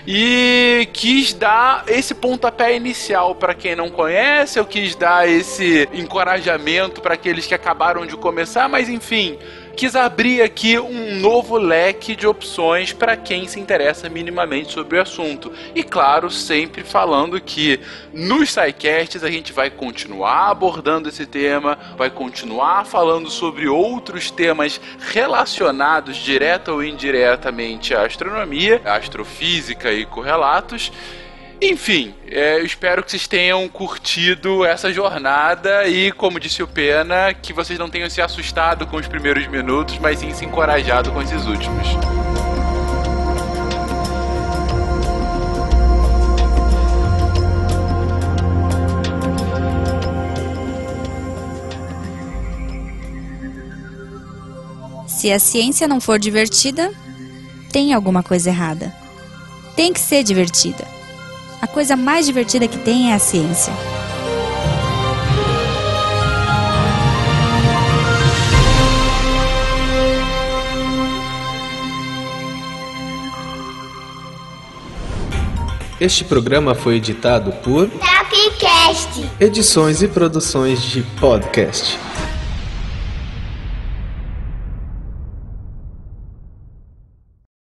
e quis dar esse pontapé inicial para quem não conhece, eu quis dar esse encorajamento para aqueles que acabaram de começar, mas enfim, quis abrir aqui um novo leque de opções para quem se interessa minimamente sobre o assunto. E claro, sempre falando que nos SciCasts a gente vai continuar abordando esse tema, vai continuar falando sobre outros temas relacionados direta ou indiretamente à astronomia, astrofísica e correlatos. Enfim, é, eu espero que vocês tenham curtido essa jornada e, como disse o Pena, que vocês não tenham se assustado com os primeiros minutos, mas sim se encorajado com esses últimos. Se a ciência não for divertida, tem alguma coisa errada. Tem que ser divertida. A coisa mais divertida que tem é a ciência. Este programa foi editado por Tapcast. Edições e Produções de Podcast.